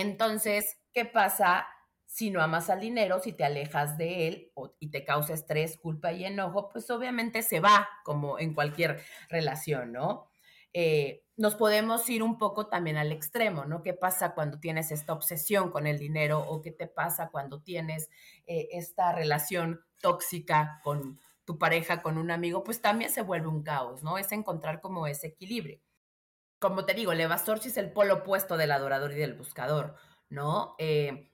Entonces, ¿qué pasa si no amas al dinero, si te alejas de él y te causa estrés, culpa y enojo? Pues obviamente se va, como en cualquier relación, ¿no? Eh, nos podemos ir un poco también al extremo, ¿no? ¿Qué pasa cuando tienes esta obsesión con el dinero o qué te pasa cuando tienes eh, esta relación tóxica con tu pareja, con un amigo? Pues también se vuelve un caos, ¿no? Es encontrar como ese equilibrio como te digo, el evasor es el polo opuesto del adorador y del buscador, ¿no? Eh,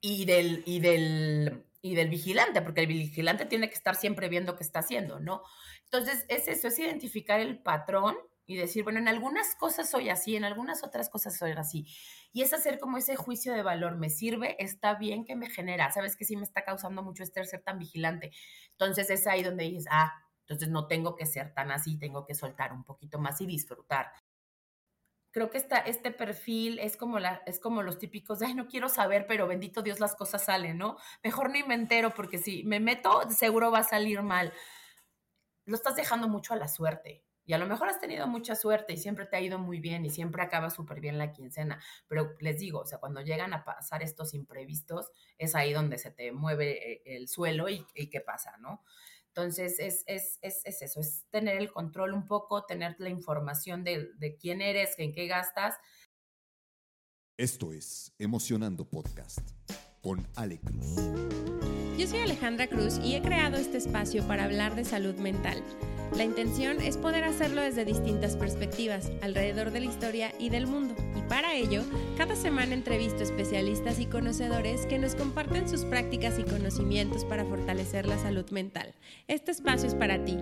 y, del, y, del, y del vigilante, porque el vigilante tiene que estar siempre viendo qué está haciendo, ¿no? Entonces, es eso, es identificar el patrón y decir, bueno, en algunas cosas soy así, en algunas otras cosas soy así. Y es hacer como ese juicio de valor, me sirve, está bien que me genera, sabes que sí me está causando mucho estrés ser tan vigilante. Entonces es ahí donde dices, ah, entonces no tengo que ser tan así, tengo que soltar un poquito más y disfrutar. Creo que esta, este perfil es como, la, es como los típicos, ay, no quiero saber, pero bendito Dios las cosas salen, ¿no? Mejor ni me entero porque si me meto, seguro va a salir mal. Lo estás dejando mucho a la suerte. Y a lo mejor has tenido mucha suerte y siempre te ha ido muy bien y siempre acaba súper bien la quincena. Pero les digo, o sea, cuando llegan a pasar estos imprevistos, es ahí donde se te mueve eh, el suelo y, y qué pasa, ¿no? Entonces, es, es, es, es, eso, es tener el control un poco, tener la información de, de quién eres, en qué gastas. Esto es Emocionando Podcast con Ale Cruz. Yo soy Alejandra Cruz y he creado este espacio para hablar de salud mental la intención es poder hacerlo desde distintas perspectivas, alrededor de la historia y del mundo. Y para ello, cada semana entrevisto especialistas y conocedores que nos comparten sus prácticas y conocimientos para fortalecer la salud mental. Este espacio es para ti.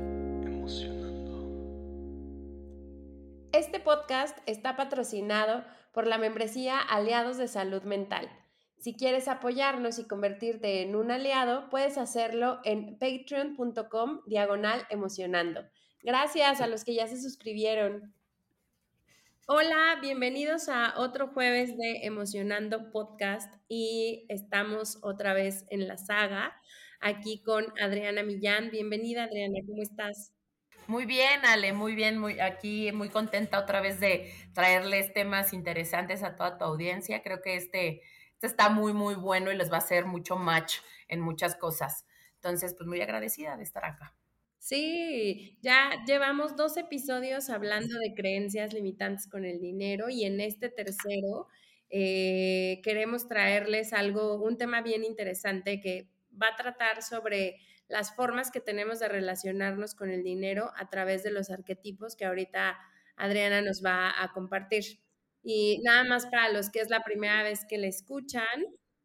Este podcast está patrocinado por la membresía Aliados de Salud Mental. Si quieres apoyarnos y convertirte en un aliado, puedes hacerlo en patreon.com diagonal emocionando. Gracias a los que ya se suscribieron. Hola, bienvenidos a otro jueves de Emocionando Podcast y estamos otra vez en la saga aquí con Adriana Millán. Bienvenida Adriana, ¿cómo estás? Muy bien, Ale, muy bien, muy aquí muy contenta otra vez de traerles temas interesantes a toda tu audiencia. Creo que este está muy, muy bueno y les va a hacer mucho match en muchas cosas. Entonces, pues muy agradecida de estar acá. Sí, ya llevamos dos episodios hablando de creencias limitantes con el dinero y en este tercero eh, queremos traerles algo, un tema bien interesante que va a tratar sobre las formas que tenemos de relacionarnos con el dinero a través de los arquetipos que ahorita Adriana nos va a compartir. Y nada más para los que es la primera vez que le escuchan,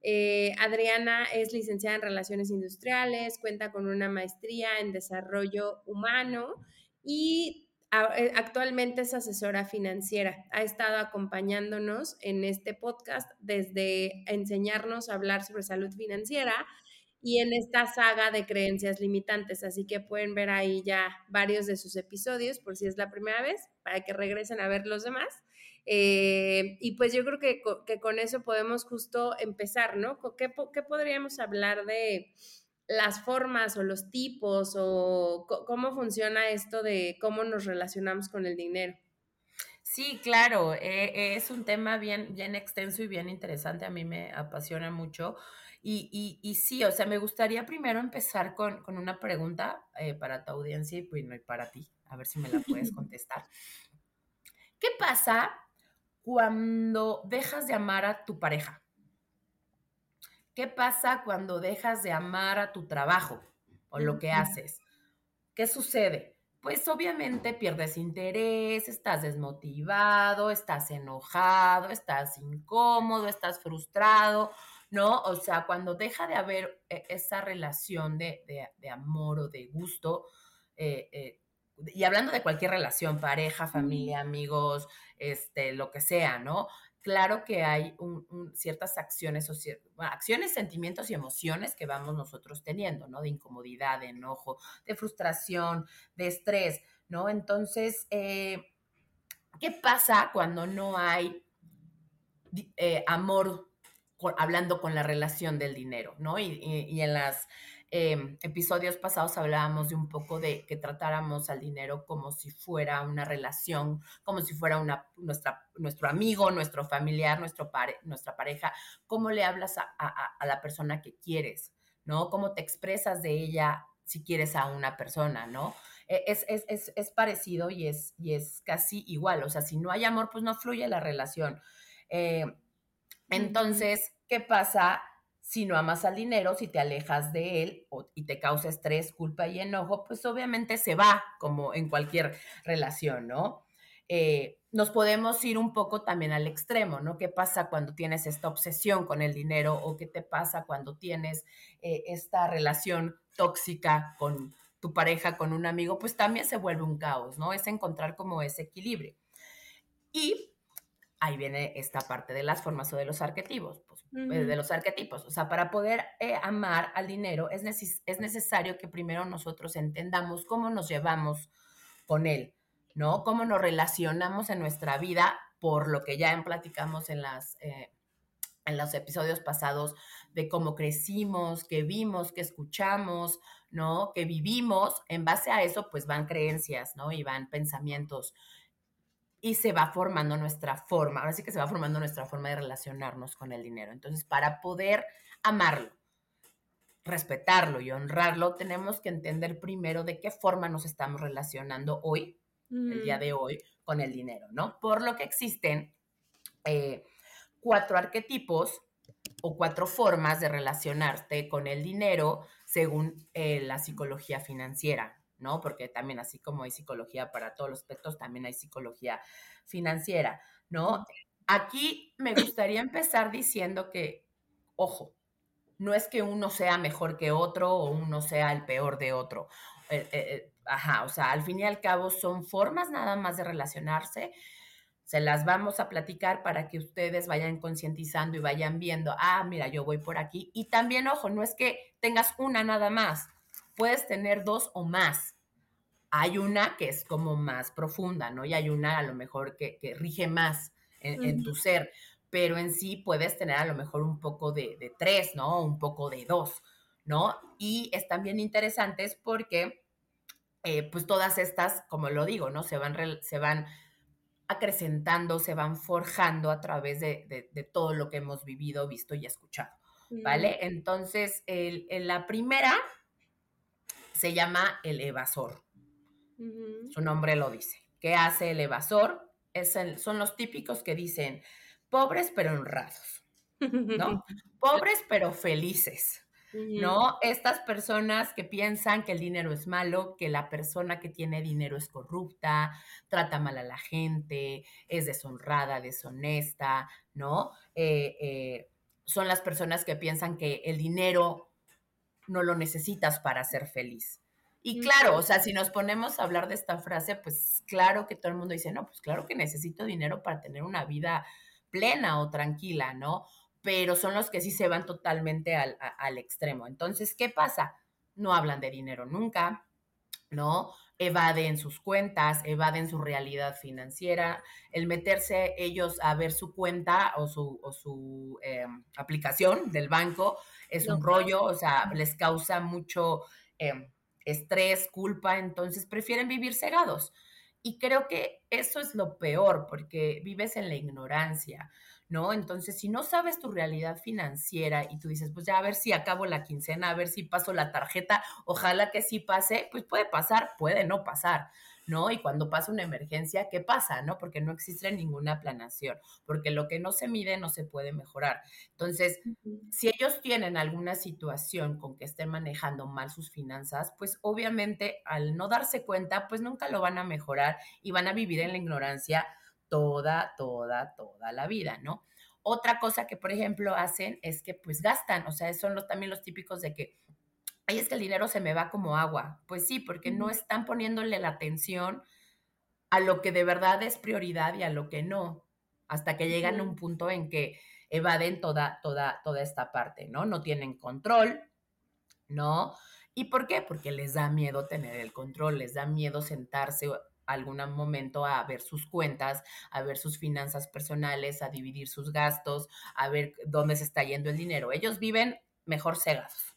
eh, Adriana es licenciada en Relaciones Industriales, cuenta con una maestría en Desarrollo Humano y eh, actualmente es asesora financiera. Ha estado acompañándonos en este podcast desde enseñarnos a hablar sobre salud financiera y en esta saga de creencias limitantes. Así que pueden ver ahí ya varios de sus episodios por si es la primera vez, para que regresen a ver los demás. Eh, y pues yo creo que, que, con eso podemos justo empezar, ¿no? ¿Qué, ¿Qué, podríamos hablar de las formas o los tipos o cómo funciona esto de cómo nos relacionamos con el dinero? Sí, claro, eh, es un tema bien, bien extenso y bien interesante, a mí me apasiona mucho. Y, y, y sí, o sea, me gustaría primero empezar con, con una pregunta eh, para tu audiencia y, pues, y para ti, a ver si me la puedes contestar. ¿Qué pasa cuando dejas de amar a tu pareja? ¿Qué pasa cuando dejas de amar a tu trabajo o lo que haces? ¿Qué sucede? Pues obviamente pierdes interés, estás desmotivado, estás enojado, estás incómodo, estás frustrado, ¿no? O sea, cuando deja de haber eh, esa relación de, amor o de gusto, eh, eh, y hablando de cualquier relación, pareja, familia, amigos, este, lo que sea, ¿no? Claro que hay ciertas acciones, o acciones, sentimientos y emociones que vamos nosotros teniendo, ¿no? De incomodidad, de enojo, de frustración, de estrés, ¿no? Entonces, eh, ¿qué pasa cuando no hay eh, amor hablando con la relación del dinero, ¿no? Y, en los em, episodios pasados hablábamos de un poco de que tratáramos al dinero como si fuera una relación, como si fuera una, nuestra, nuestro amigo, nuestro familiar, nuestro nuestra pareja, cómo le hablas a, la persona que quieres, ¿no? Cómo te expresas de ella si quieres a una persona, ¿no? E, es, es, es, parecido y es, y es casi igual, o sea, si no hay amor, pues no fluye la relación. Eh, entonces, ¿qué pasa si no amas al dinero, si te alejas de él y te causa estrés, culpa y enojo? Pues obviamente se va, como en cualquier relación, ¿no? Eh, nos podemos ir un poco también al extremo, ¿no? ¿Qué pasa cuando tienes esta obsesión con el dinero o qué te pasa cuando tienes eh, esta relación tóxica con tu pareja, con un amigo? Pues también se vuelve un caos, ¿no? Es encontrar como ese equilibrio. Y ahí viene esta parte de las formas o de los arquetipos, pues, eh, de los arquetipos. O sea, para poder eh, amar al dinero es, es necesario que primero nosotros entendamos cómo nos llevamos con él, ¿no? Cómo nos relacionamos en nuestra vida, por lo que ya platicamos en las... Eh, en los episodios pasados de cómo crecimos, que vimos, que escuchamos, ¿no? Que vivimos, en base a eso, pues van creencias, ¿no? Y van pensamientos y se va formando nuestra forma, ahora sí que se va formando nuestra forma de relacionarnos con el dinero. Entonces, para poder amarlo, respetarlo y honrarlo, tenemos que entender primero de qué forma nos estamos relacionando hoy, el día de hoy, con el dinero, ¿no? Por lo que existen eh, cuatro arquetipos o cuatro formas de relacionarte con el dinero según eh, la psicología financiera. ¿No? Porque también así como hay psicología para todos los aspectos, también hay psicología financiera, ¿no? Aquí me gustaría empezar diciendo que, ojo, no es que uno sea mejor que otro o uno sea el peor de otro. Eh, eh, eh, ajá, o sea, al fin y al cabo son formas nada más de relacionarse. Se las vamos a platicar para que ustedes vayan concientizando y vayan viendo, ah, mira, yo voy por aquí. Y también, ojo, no es que tengas una nada más puedes tener dos o más. Hay una que es como más profunda, ¿no? Y hay una a lo mejor que, rige más en, tu ser, pero en sí puedes tener a lo mejor un poco de, tres, ¿no? Un poco de dos, ¿no? Y están bien interesantes porque, eh, pues todas estas, como lo digo, ¿no? Se van, se van acrecentando, se van forjando a través de, todo lo que hemos vivido, visto y escuchado, ¿vale? Entonces, la primera se llama el evasor. Su nombre lo dice. ¿Qué hace el evasor? Es son los típicos que dicen pobres pero honrados, ¿no? pobres pero felices. ¿no? Estas personas que piensan que el dinero es malo, que la persona que tiene dinero es corrupta, trata mal a la gente, es deshonrada, deshonesta, ¿no? Eh, eh, son las personas que piensan que el dinero no lo necesitas para ser feliz. Y claro, o sea, si nos ponemos a hablar de esta frase, pues claro que todo el mundo dice, no, pues claro que necesito dinero para tener una vida plena o tranquila, ¿no? Pero son los que sí se van totalmente al, al extremo. Entonces, ¿qué pasa? No hablan de dinero nunca, ¿no? Evaden sus cuentas, evaden su realidad financiera, el meterse ellos a ver su cuenta o su, o su em, aplicación del banco es un rollo, o sea, les causa mucho em, estrés, culpa, entonces prefieren vivir cegados. Y creo que eso es lo peor, porque vives en la ignorancia, ¿no? Entonces, si no sabes tu realidad financiera y tú dices, pues ya a ver si acabo la quincena, a ver si paso la tarjeta, ojalá que sí pase, pues puede pasar, puede no pasar. ¿No? Y cuando pasa una emergencia, ¿qué pasa, no? Porque no existe ninguna planación, porque lo que no se mide no se puede mejorar. Entonces, si ellos tienen alguna situación con que estén manejando mal sus finanzas, pues obviamente al no darse cuenta, pues nunca lo van a mejorar y van a vivir en la ignorancia toda, toda, toda la vida, ¿no? Otra cosa que, por ejemplo, hacen es que pues gastan, o sea, son los, también los típicos de que ahí es que el dinero se me va como agua. Pues sí, porque no están poniéndole la atención a lo que de verdad es prioridad y a lo que no, hasta que llegan a un punto en que evaden toda, toda, toda esta parte, ¿no? No tienen control, ¿no? ¿Y por qué? Porque les da miedo tener el control, les da miedo sentarse algún momento a ver sus cuentas, a ver sus finanzas personales, a dividir sus gastos, a ver dónde se está yendo el dinero. Ellos viven mejor cegados.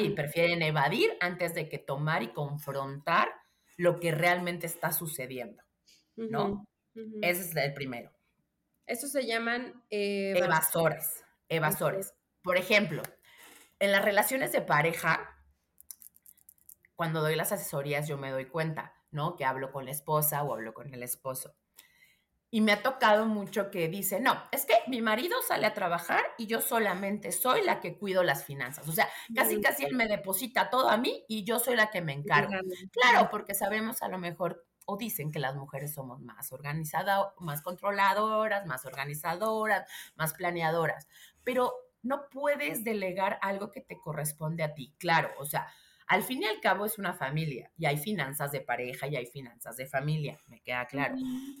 Y prefieren evadir antes de que tomar y confrontar lo que realmente está sucediendo. ¿No? Ese es el primero. Eso se llaman evasores. Evasores. Por ejemplo, en las relaciones de pareja, cuando doy las asesorías, yo me doy cuenta, ¿no? Que hablo con la esposa o hablo con el esposo. Y me ha tocado mucho que dice, no, es que mi marido sale a trabajar y yo solamente soy la que cuido las finanzas. O sea, casi casi él me deposita todo a mí y yo soy la que me encargo. Claro, porque sabemos a lo mejor o dicen que las mujeres somos más organizadas, más controladoras, más organizadoras, más planeadoras, pero no puedes delegar algo que te corresponde a ti. Claro, o sea, al fin y al cabo es una familia y hay finanzas de pareja y hay finanzas de familia, me queda claro.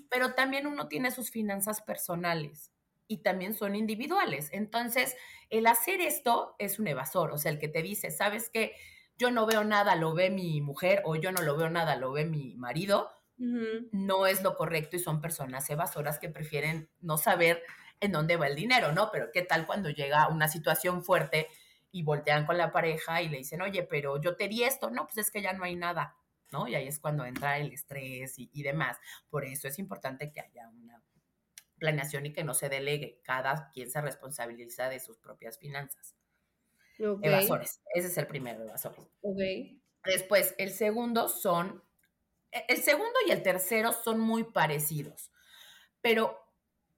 Pero también uno tiene sus finanzas personales y también son individuales. Entonces, el hacer esto es un evasor, o sea, el que te dice, ¿sabes qué? Yo no veo nada, lo ve mi mujer o yo no lo veo nada, lo ve mi marido, no es lo correcto y son personas evasoras que prefieren no saber en dónde va el dinero, ¿no? Pero ¿qué tal cuando llega una situación fuerte? Y voltean con la pareja y le dicen, oye, pero yo te di esto, no, pues es que ya no hay nada, ¿no? Y ahí es cuando entra el estrés y, demás. Por eso es importante que haya una planeación y que no se delegue, cada quien se responsabiliza de sus propias finanzas. Evasores, ese es el primero, evasores. Okay. Después, el segundo son, e, el segundo y el tercero son muy parecidos, pero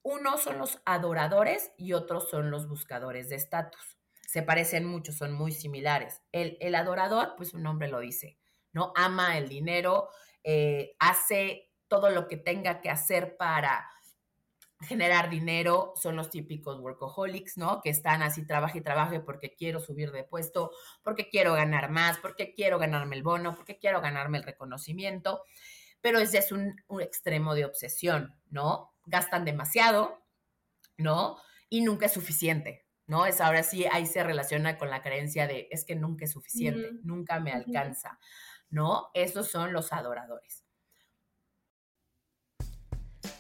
uno son los adoradores y otros son los buscadores de estatus se parecen mucho, son muy similares. El, el adorador, pues su nombre lo dice, ¿no? Ama el dinero, eh, hace todo lo que tenga que hacer para generar dinero, son los típicos workaholics, ¿no? Que están así, trabaje y trabaje porque quiero subir de puesto, porque quiero ganar más, porque quiero ganarme el bono, porque quiero ganarme el reconocimiento, pero ese es un, un extremo de obsesión, ¿no? Gastan demasiado, ¿no? Y nunca es suficiente, ¿no? Es ahora sí, ahí se relaciona con la creencia de es que nunca es suficiente, nunca me alcanza, ¿no? Esos son los adoradores.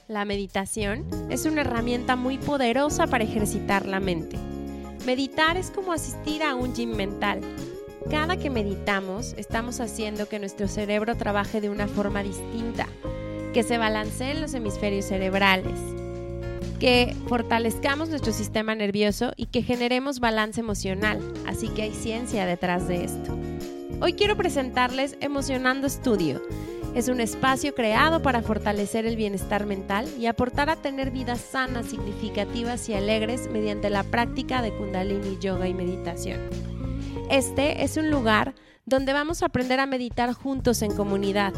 La meditación es una herramienta muy poderosa para ejercitar la mente. Meditar es como asistir a un gym mental. Cada que meditamos, estamos haciendo que nuestro cerebro trabaje de una forma distinta, que se balanceen los hemisferios cerebrales, que fortalezcamos nuestro sistema nervioso y que generemos balance emocional, así que hay ciencia detrás de esto. Hoy quiero presentarles Emocionando Studio. Es un espacio creado para fortalecer el bienestar mental y aportar a tener vidas sanas, significativas y alegres mediante la práctica de kundalini, yoga y meditación. Este es un lugar donde vamos a aprender a meditar juntos en comunidad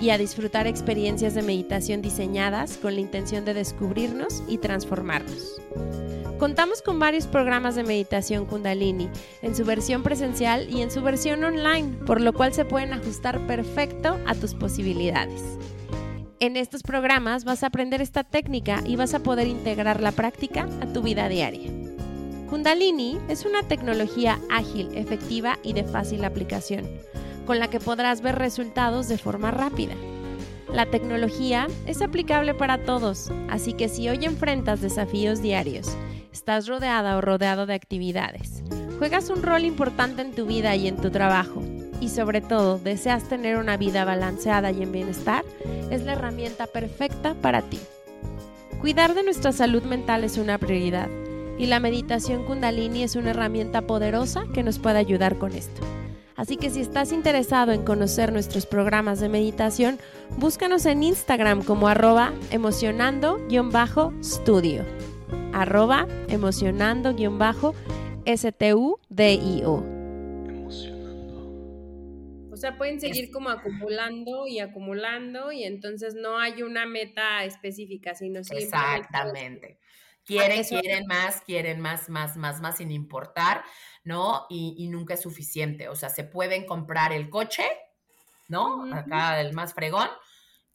y a disfrutar experiencias de meditación diseñadas con la intención de descubrirnos y transformarnos. Contamos con varios programas de meditación kundalini, en su versión presencial y en su versión online, por lo cual se pueden ajustar perfecto a tus posibilidades. En estos programas vas a aprender esta técnica y vas a poder integrar la práctica a tu vida diaria. Kundalini es una tecnología ágil, efectiva y de fácil aplicación con la que podrás ver resultados de forma rápida. La tecnología es aplicable para todos, así que si hoy enfrentas desafíos diarios, estás rodeada o rodeado de actividades, juegas un rol importante en tu vida y en tu trabajo, y sobre todo deseas tener una vida balanceada y en bienestar, es la herramienta perfecta para ti. Cuidar de nuestra salud mental es una prioridad, y la meditación kundalini es una herramienta poderosa que nos puede ayudar con esto. Así que si estás interesado en conocer nuestros programas de meditación, búscanos en Instagram como arroba emocionando-studio. Arroba emocionando-studio. O sea, pueden seguir como acumulando y acumulando y entonces no hay una meta específica, sino siempre... Exactamente. Quieren, quieren más, quieren más, más, más, más, sin importar, ¿no? Y, nunca es suficiente. O sea, se pueden comprar el coche, ¿no? Acá el más fregón.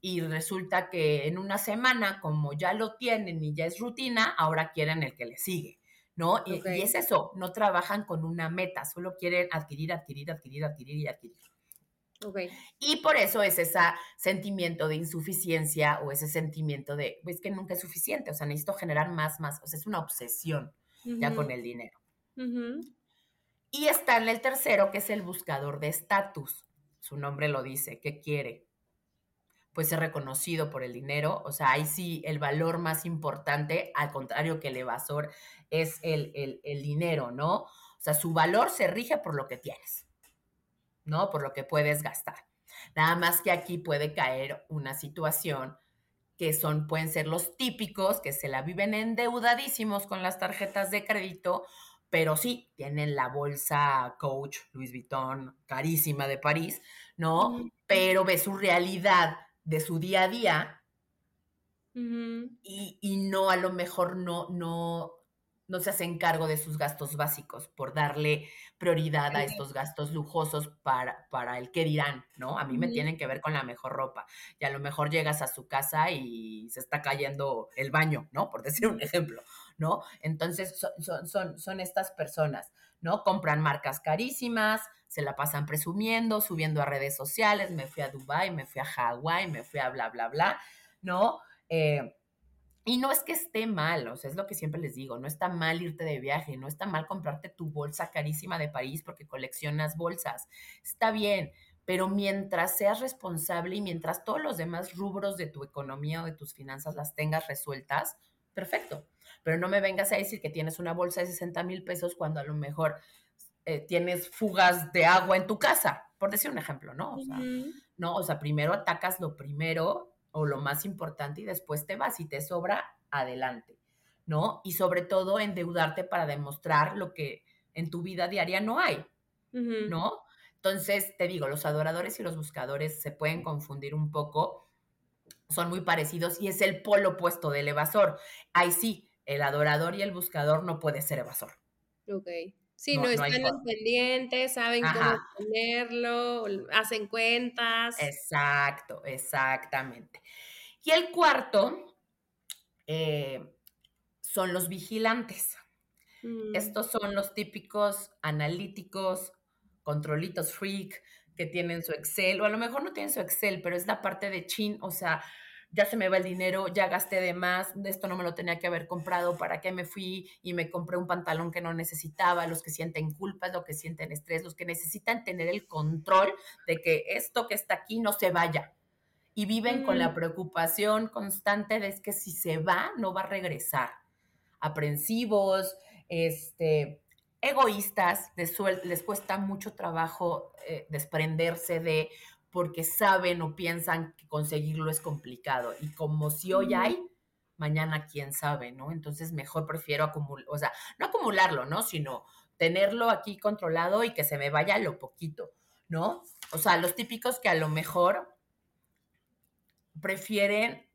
Y resulta que en una semana, como ya lo tienen y ya es rutina, ahora quieren el que le sigue. ¿no? Y, y, es eso, no trabajan con una meta, solo quieren adquirir, adquirir, adquirir, adquirir y adquirir. Y por eso es ese sentimiento de insuficiencia o ese sentimiento de, pues que nunca es suficiente, o sea, necesito generar más, más, o sea, es una obsesión ya con el dinero. Y está en el tercero, que es el buscador de estatus. Su nombre lo dice, ¿qué quiere? Pues ser reconocido por el dinero, o sea, ahí sí el valor más importante, al contrario que el evasor, es el, el dinero, ¿no? O sea, su valor se rige por lo que tienes. ¿No? Por lo que puedes gastar. Nada más que aquí puede caer una situación que son, pueden ser los típicos que se la viven endeudadísimos con las tarjetas de crédito, pero sí, tienen la bolsa Coach, Louis Vuitton, carísima de París, ¿no? Pero ve su realidad de su día a día y, y, no, a lo mejor no, no, no se hacen cargo de sus gastos básicos por darle prioridad a estos gastos lujosos para, para el que dirán, ¿no? A mí me tienen que ver con la mejor ropa. Y a lo mejor llegas a su casa y se está cayendo el baño, ¿no? Por decir un ejemplo, ¿no? Entonces son, son, son, estas personas, ¿no? Compran marcas carísimas, se la pasan presumiendo, subiendo a redes sociales, me fui a Dubai, me fui a Hawái, me fui a bla, bla, bla, ¿no? Eh, y no es que esté mal, o sea, es lo que siempre les digo, no está mal irte de viaje, no está mal comprarte tu bolsa carísima de París porque coleccionas bolsas, está bien, pero mientras seas responsable y mientras todos los demás rubros de tu economía o de tus finanzas las tengas resueltas, perfecto. Pero no me vengas a decir que tienes una bolsa de 60 mil pesos cuando a lo mejor eh, tienes fugas de agua en tu casa, por decir un ejemplo, ¿no? O sea, no, o sea, primero atacas lo primero o lo más importante y después te vas y te sobra, adelante, ¿no? Y sobre todo endeudarte para demostrar lo que en tu vida diaria no hay, ¿no? Entonces, te digo, los adoradores y los buscadores se pueden confundir un poco, son muy parecidos y es el polo opuesto del evasor. Ahí sí, el adorador y el buscador no puede ser evasor. Ok. Sí, no, están no pendientes, saben cómo ponerlo, hacen cuentas. Exacto, exactamente. Y el cuarto eh, son los vigilantes. Mm. Estos son los típicos analíticos, controlitos freak, que tienen su Excel, o a lo mejor no tienen su Excel, pero es la parte de chin, o sea, ya se me va el dinero, ya gasté de más, de esto no me lo tenía que haber comprado, ¿para qué me fui y me compré un pantalón que no necesitaba? Los que sienten culpas, los que sienten estrés, los que necesitan tener el control de que esto que está aquí no se vaya. Y viven con la mm. preocupación constante de que si se va, no va a regresar. Aprensivos, este, egoístas, les, les cuesta mucho trabajo eh, desprenderse de porque saben o piensan que conseguirlo es complicado. Y como si hoy hay, mañana quién sabe, ¿no? Entonces mejor prefiero acumular, o sea, no acumularlo, ¿no? Sino tenerlo aquí controlado y que se me vaya lo poquito, ¿no? O sea, los típicos que a lo mejor prefieren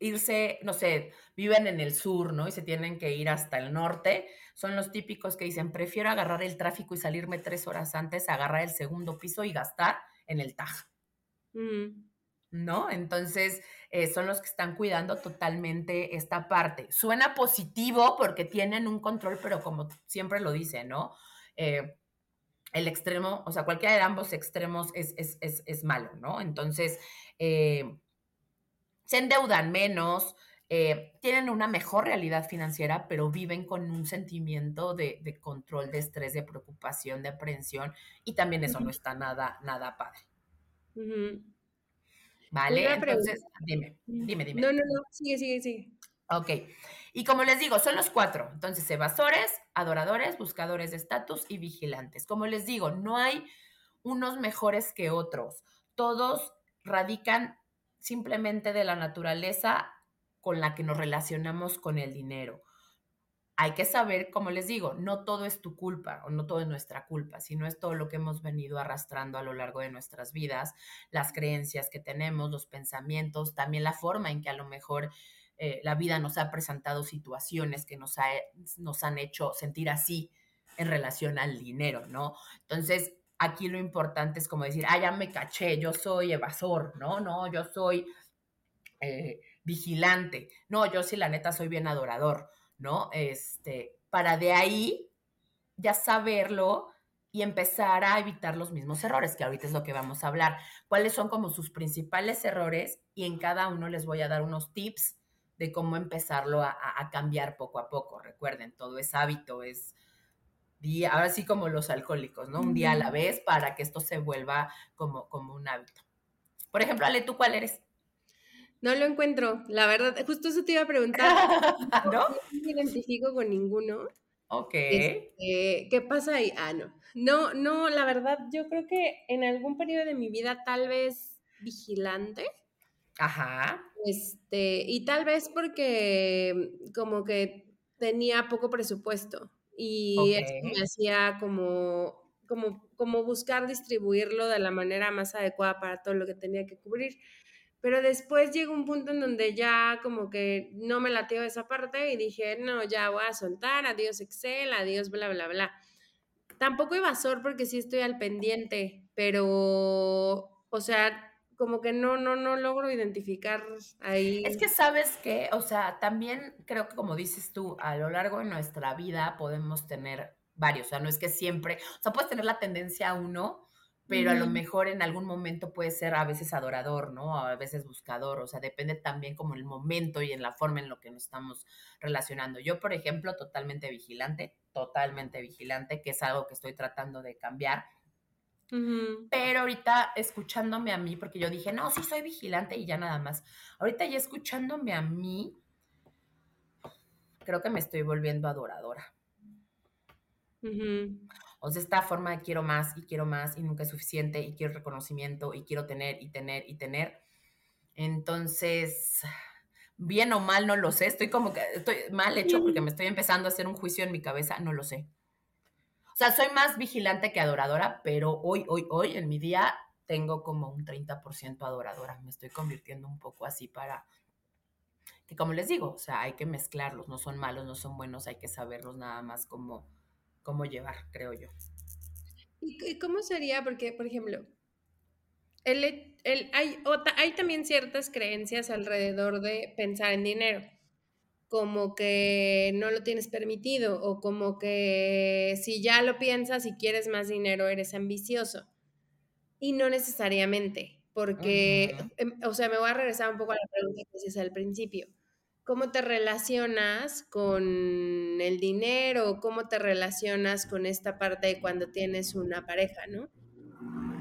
irse, no sé, viven en el sur, ¿no? Y se tienen que ir hasta el norte. Son los típicos que dicen, prefiero agarrar el tráfico y salirme tres horas antes, agarrar el segundo piso y gastar en el TAG. ¿No? Entonces, eh, son los que están cuidando totalmente esta parte. Suena positivo porque tienen un control, pero como siempre lo dice, ¿no? Eh, el extremo, o sea, cualquiera de ambos extremos es, es, malo, ¿no? Entonces, eh, se endeudan menos, tienen una mejor realidad financiera, pero viven con un sentimiento de, control, de estrés, de preocupación, de aprensión, y también eso no está nada, nada padre. Vale, entonces, dime, dime, dime. No, no, no, sigue, sigue, sigue. Ok, y como les digo, son los cuatro. Entonces, evasores, adoradores, buscadores de estatus y vigilantes. Como les digo, no hay unos mejores que otros. Todos radican simplemente de la naturaleza con la que nos relacionamos con el dinero. Hay que saber, como les digo, no todo es tu culpa o no todo es nuestra culpa, sino es todo lo que hemos venido arrastrando a lo largo de nuestras vidas, las creencias que tenemos, los pensamientos, también la forma en que a lo mejor eh, la vida nos ha presentado situaciones que nos, nos han hecho sentir así en relación al dinero, ¿no? Entonces, aquí lo importante es como decir, ah, ya me caché, yo soy evasor, ¿no? No, yo soy... Eh, vigilante. No, yo sí, la neta, soy bien adorador, ¿no? Este, para de ahí ya saberlo y empezar a evitar los mismos errores, que ahorita es lo que vamos a hablar. ¿Cuáles son como sus principales errores? Y en cada uno les voy a dar unos tips de cómo empezarlo a, a cambiar poco a poco. Recuerden, todo es hábito, es día, ahora sí como los alcohólicos, ¿no? Un día a la vez para que esto se vuelva como, como un hábito. Por ejemplo, Ale, ¿tú cuál eres? No lo encuentro, la verdad, justo eso te iba a preguntar. ¿No? No me identifico con ninguno. Ok. Este, ¿Qué pasa ahí? Ah, no. No, no, la verdad, yo creo que en algún periodo de mi vida tal vez vigilante. Ajá. Este, y tal vez porque como que tenía poco presupuesto y eso me hacía como, como, como buscar distribuirlo de la manera más adecuada para todo lo que tenía que cubrir. Pero después llegó un punto en donde ya como que no me latió esa parte y dije, no, ya voy a soltar, adiós Excel, adiós bla, bla, bla. Tampoco evasor porque sí estoy al pendiente, pero, o sea, como que no, no, no logro identificar ahí. Es que sabes que, o sea, también creo que como dices tú, a lo largo de nuestra vida podemos tener varios, o sea, no es que siempre, o sea, puedes tener la tendencia a uno, pero a lo mejor en algún momento puede ser a veces adorador, ¿no? A veces buscador, o sea, depende también como el momento y en la forma en lo que nos estamos relacionando. Yo, por ejemplo, totalmente vigilante, totalmente vigilante, que es algo que estoy tratando de cambiar, pero ahorita escuchándome a mí, porque yo dije, no, sí soy vigilante y ya nada más. Ahorita ya escuchándome a mí, creo que me estoy volviendo adoradora. Ujú. O sea, esta forma de quiero más y quiero más y nunca es suficiente y quiero reconocimiento y quiero tener y tener y tener. Entonces, bien o mal, no lo sé. Estoy como que estoy mal hecho porque me estoy empezando a hacer un juicio en mi cabeza, no lo sé. O sea, soy más vigilante que adoradora, pero hoy, hoy, hoy en mi día tengo como un 30% adoradora. Me estoy convirtiendo un poco así para que como les digo, o sea, hay que mezclarlos, no son malos, no son buenos, hay que saberlos nada más cómo, cómo llevar, creo yo. ¿Y cómo sería? Porque, por ejemplo, el, el- hay, hay también ciertas creencias alrededor de pensar en dinero, como que no lo tienes permitido o como que si ya lo piensas y quieres más dinero, eres ambicioso. Y no necesariamente, porque, em, o sea, me voy a regresar un poco a la pregunta que hacías al principio. ¿Cómo te relacionas con el dinero? ¿Cómo te relacionas con esta parte de cuando tienes una pareja, no?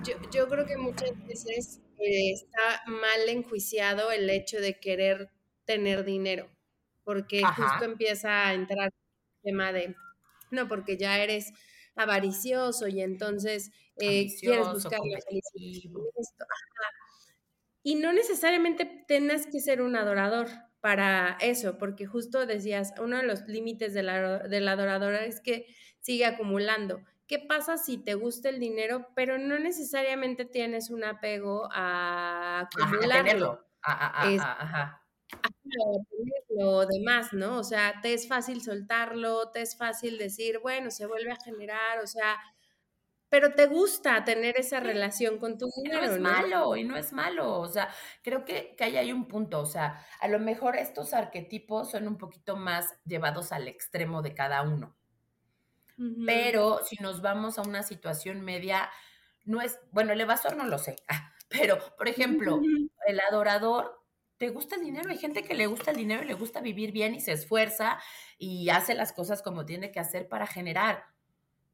Yo, yo creo que muchas veces eh, está mal enjuiciado el hecho de querer tener dinero, porque justo empieza a entrar el tema de, no, porque ya eres avaricioso y entonces eh, quieres buscar la felicidad. Y no necesariamente tengas que ser un adorador para eso, porque justo decías, uno de los límites de la, de la adoradora es que sigue acumulando. ¿Qué pasa si te gusta el dinero, pero no necesariamente tienes un apego a Ajá, acumularlo? tenerlo. A, a, a, Es, a- ajá. a lo demás, ¿no? O sea, te es fácil soltarlo, te es fácil decir, bueno, se vuelve a generar, o sea, pero te gusta tener esa relación con tu y no es dinero, malo, y no es malo. O sea, creo que, que ahí hay un punto. O sea, a lo mejor estos arquetipos son un poquito más llevados al extremo de cada uno. Pero si nos vamos a una situación media, no es, bueno, el evasor no lo sé, pero, por ejemplo, el adorador, ¿te gusta el dinero? Hay gente que le gusta el dinero y le gusta vivir bien y se esfuerza y hace las cosas como tiene que hacer para generar,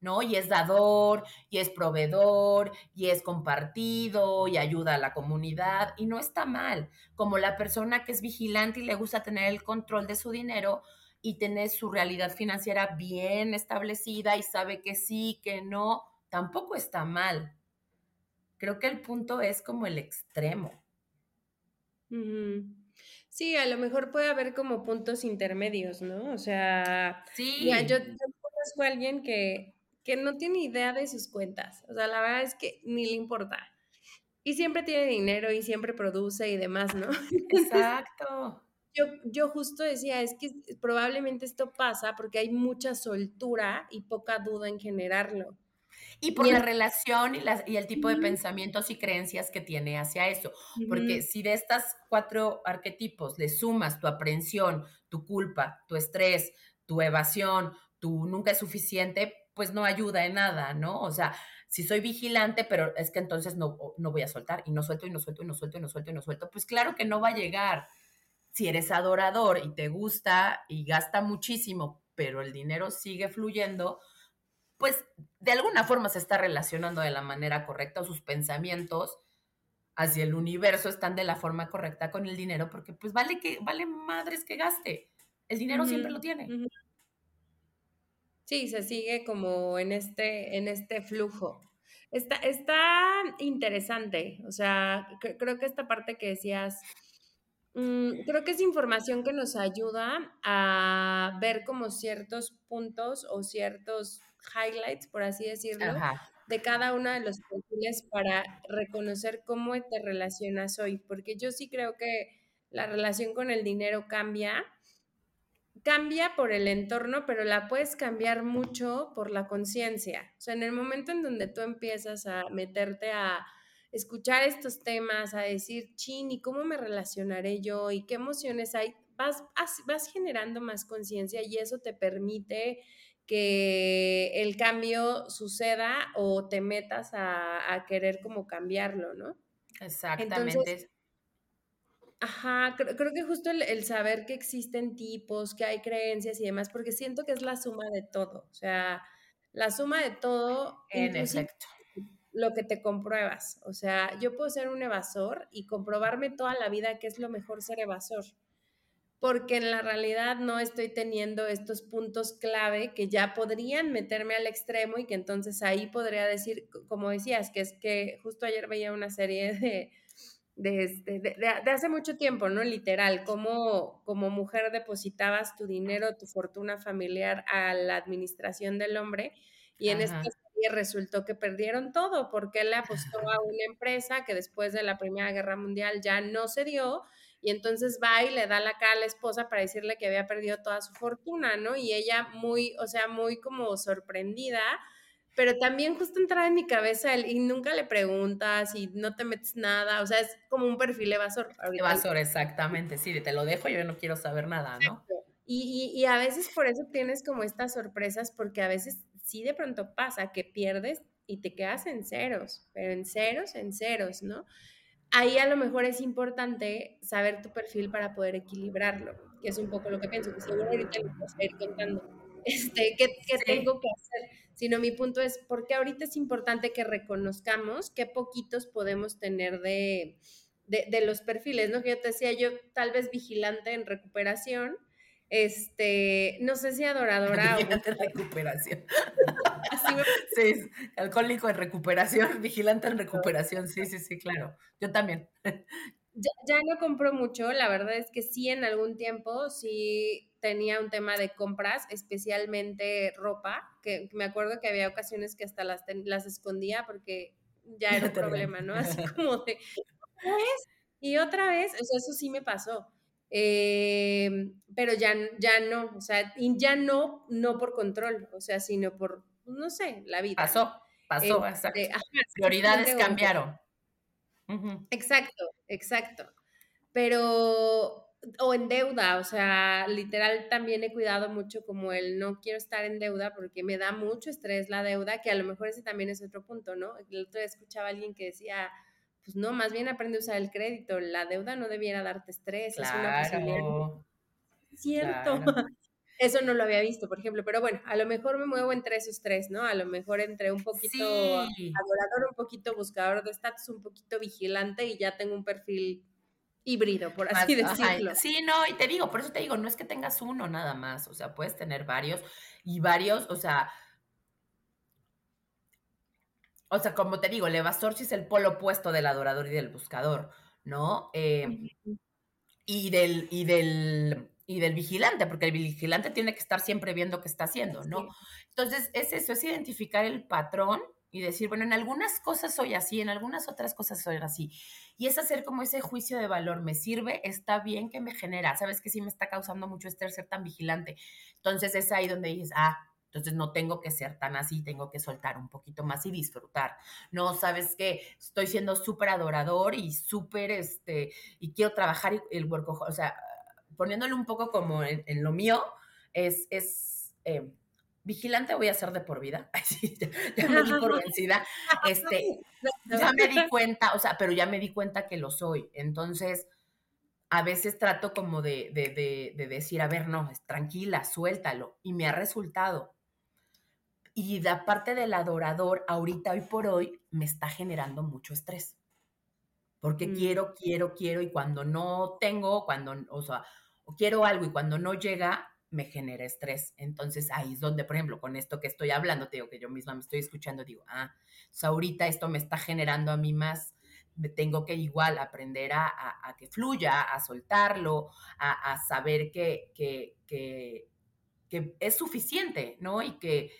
¿no? Y es dador, y es proveedor, y es compartido, y ayuda a la comunidad, y no está mal. Como la persona que es vigilante y le gusta tener el control de su dinero y tener su realidad financiera bien establecida y sabe que sí, que no, tampoco está mal. Creo que el punto es como el extremo. Sí, a lo mejor puede haber como puntos intermedios, ¿no? O sea, yo, Sí, yo conozco a alguien que, que no tiene idea de sus cuentas. O sea, la verdad es que ni le importa. Y siempre tiene dinero y siempre produce y demás, ¿no? Exacto. yo, yo justo decía, es que probablemente esto pasa porque hay mucha soltura y poca duda en generarlo. Y por Y la relación y, las, y el tipo de pensamientos y creencias que tiene hacia eso. Porque si de estas cuatro arquetipos le sumas tu aprensión, tu culpa, tu estrés, tu evasión, tu nunca es suficiente, pues no ayuda en nada, ¿no? O sea, si soy vigilante, pero es que entonces no, no voy a soltar y no suelto y no suelto y no suelto y no suelto y no suelto, pues claro que no va a llegar. Si eres adorador y te gusta y gasta muchísimo, pero el dinero sigue fluyendo, pues de alguna forma se está relacionando de la manera correcta o sus pensamientos hacia el universo están de la forma correcta con el dinero porque pues vale que vale madres que gaste. El dinero siempre lo tiene. Sí, se sigue como en este en este flujo. Está, está interesante, o sea, creo que esta parte que decías, mm, creo que es información que nos ayuda a ver como ciertos puntos o ciertos highlights, por así decirlo, de cada uno de los perfiles para reconocer cómo te relacionas hoy, porque yo sí creo que la relación con el dinero cambia, cambia por el entorno, pero la puedes cambiar mucho por la conciencia. O sea, en el momento en donde tú empiezas a meterte a escuchar estos temas, a decir, chin, ¿y cómo me relacionaré yo? ¿Y qué emociones hay? Vas, vas generando más conciencia y eso te permite que el cambio suceda o te metas a, querer como cambiarlo, ¿no? Exactamente. Ajá, creo, que justo el, saber que existen tipos, que hay creencias y demás, porque siento que es la suma de todo, o sea, la suma de todo. En efecto. Lo que te compruebas, o sea, yo puedo ser un evasor y comprobarme toda la vida que es lo mejor ser evasor porque en la realidad no estoy teniendo estos puntos clave que ya podrían meterme al extremo y que entonces ahí podría decir, como decías, que es que justo ayer veía una serie de, de, este, de, de, hace mucho tiempo, ¿no? Literal, como, como mujer depositabas tu dinero, tu fortuna familiar a la administración del hombre y en esta serie resultó que perdieron todo porque él le apostó a una empresa que después de la Primera Guerra Mundial ya no se dio y entonces va y le da la cara a la esposa para decirle que había perdido toda su fortuna, ¿no? Y ella muy, o sea, muy como sorprendida, pero también justo entraba en mi cabeza el, y nunca le preguntas y no te metes nada, o sea, es como un perfil evasor. Evasor, exactamente, sí, te lo dejo, yo no quiero saber nada, ¿no? Y, y, y a veces por eso tienes como estas sorpresas, porque a veces sí de pronto pasa que pierdes y te quedas en ceros, pero en ceros, en ceros, ¿no? ahí a lo mejor es importante saber tu perfil para poder equilibrarlo, que es un poco lo que pienso, que seguro ahorita voy a ir contando este, qué, tengo que hacer, sino mi punto es, porque ahorita es importante que reconozcamos qué poquitos podemos tener de, de, los perfiles, ¿no? Que yo te decía, yo tal vez vigilante en recuperación, este, no sé si adoradora vigilante en recuperación. Sí, alcohólico en recuperación, vigilante en recuperación, sí, sí, sí, claro. Yo también. Ya, no compro mucho, la verdad es que sí en algún tiempo sí tenía un tema de compras, especialmente ropa, que me acuerdo que había ocasiones que hasta las, las escondía porque ya era un problema, ¿no? Así como de, ¿ves? Y otra vez, o sea, eso sí me pasó. Eh, pero ya, ya no, o sea, ya no, no por control, o sea, sino por, no sé, la vida. Pasó, pasó, exacto. Prioridades cambiaron. Exacto, exacto. Pero, o en deuda, o sea, literal también he cuidado mucho como el no quiero estar en deuda porque me da mucho estrés la deuda, que a lo mejor ese también es otro punto, ¿no? El otro día escuchaba a alguien que decía, pues no, más bien aprende a usar el crédito. La deuda no debiera darte estrés, es una posibilidad. Cierto. Eso no lo había visto, por ejemplo, pero bueno, a lo mejor me muevo entre esos tres, ¿no? A lo mejor entre un poquito adorador, un poquito buscador de estatus, un poquito vigilante y ya tengo un perfil híbrido, por así decirlo. Sí, no, y te digo, por eso te digo, no es que tengas uno nada más, o sea, puedes tener varios y varios, o sea, o sea, como te digo, el evasor sí es el polo opuesto del adorador y del buscador, ¿no? Eh, y, del, y, del, y del vigilante, porque el vigilante tiene que estar siempre viendo qué está haciendo, ¿no? Entonces, es eso, es identificar el patrón y decir, bueno, en algunas cosas soy así, en algunas otras cosas soy así. Y es hacer como ese juicio de valor, me sirve, está bien que me genera, sabes que sí me está causando mucho estrés ser tan vigilante. Entonces es ahí donde dices, ah, entonces no tengo que ser tan así, tengo que soltar un poquito más y disfrutar. No, sabes que estoy siendo súper adorador y súper, este, y quiero trabajar el work, o sea, poniéndole un poco como en, lo mío, es, es, eh, vigilante voy a ser de por vida. ya, me di por vencida. Este, ya me di cuenta, o sea, pero ya me di cuenta que lo soy. Entonces, a veces trato como de, de, de, decir, a ver, no, tranquila, suéltalo. Y me ha resultado. Y de parte del adorador, ahorita, hoy por hoy, me está generando mucho estrés. Porque mm. quiero, quiero, quiero, y cuando no tengo, cuando, o sea, quiero algo y cuando no llega, me genera estrés. Entonces ahí es donde, por ejemplo, con esto que estoy hablando, te digo que yo misma me estoy escuchando, digo, ah, ahorita esto me está generando a mí más, me tengo que igual aprender a, que fluya, a soltarlo, a, saber que, que, que, que, es suficiente, ¿no? Y que,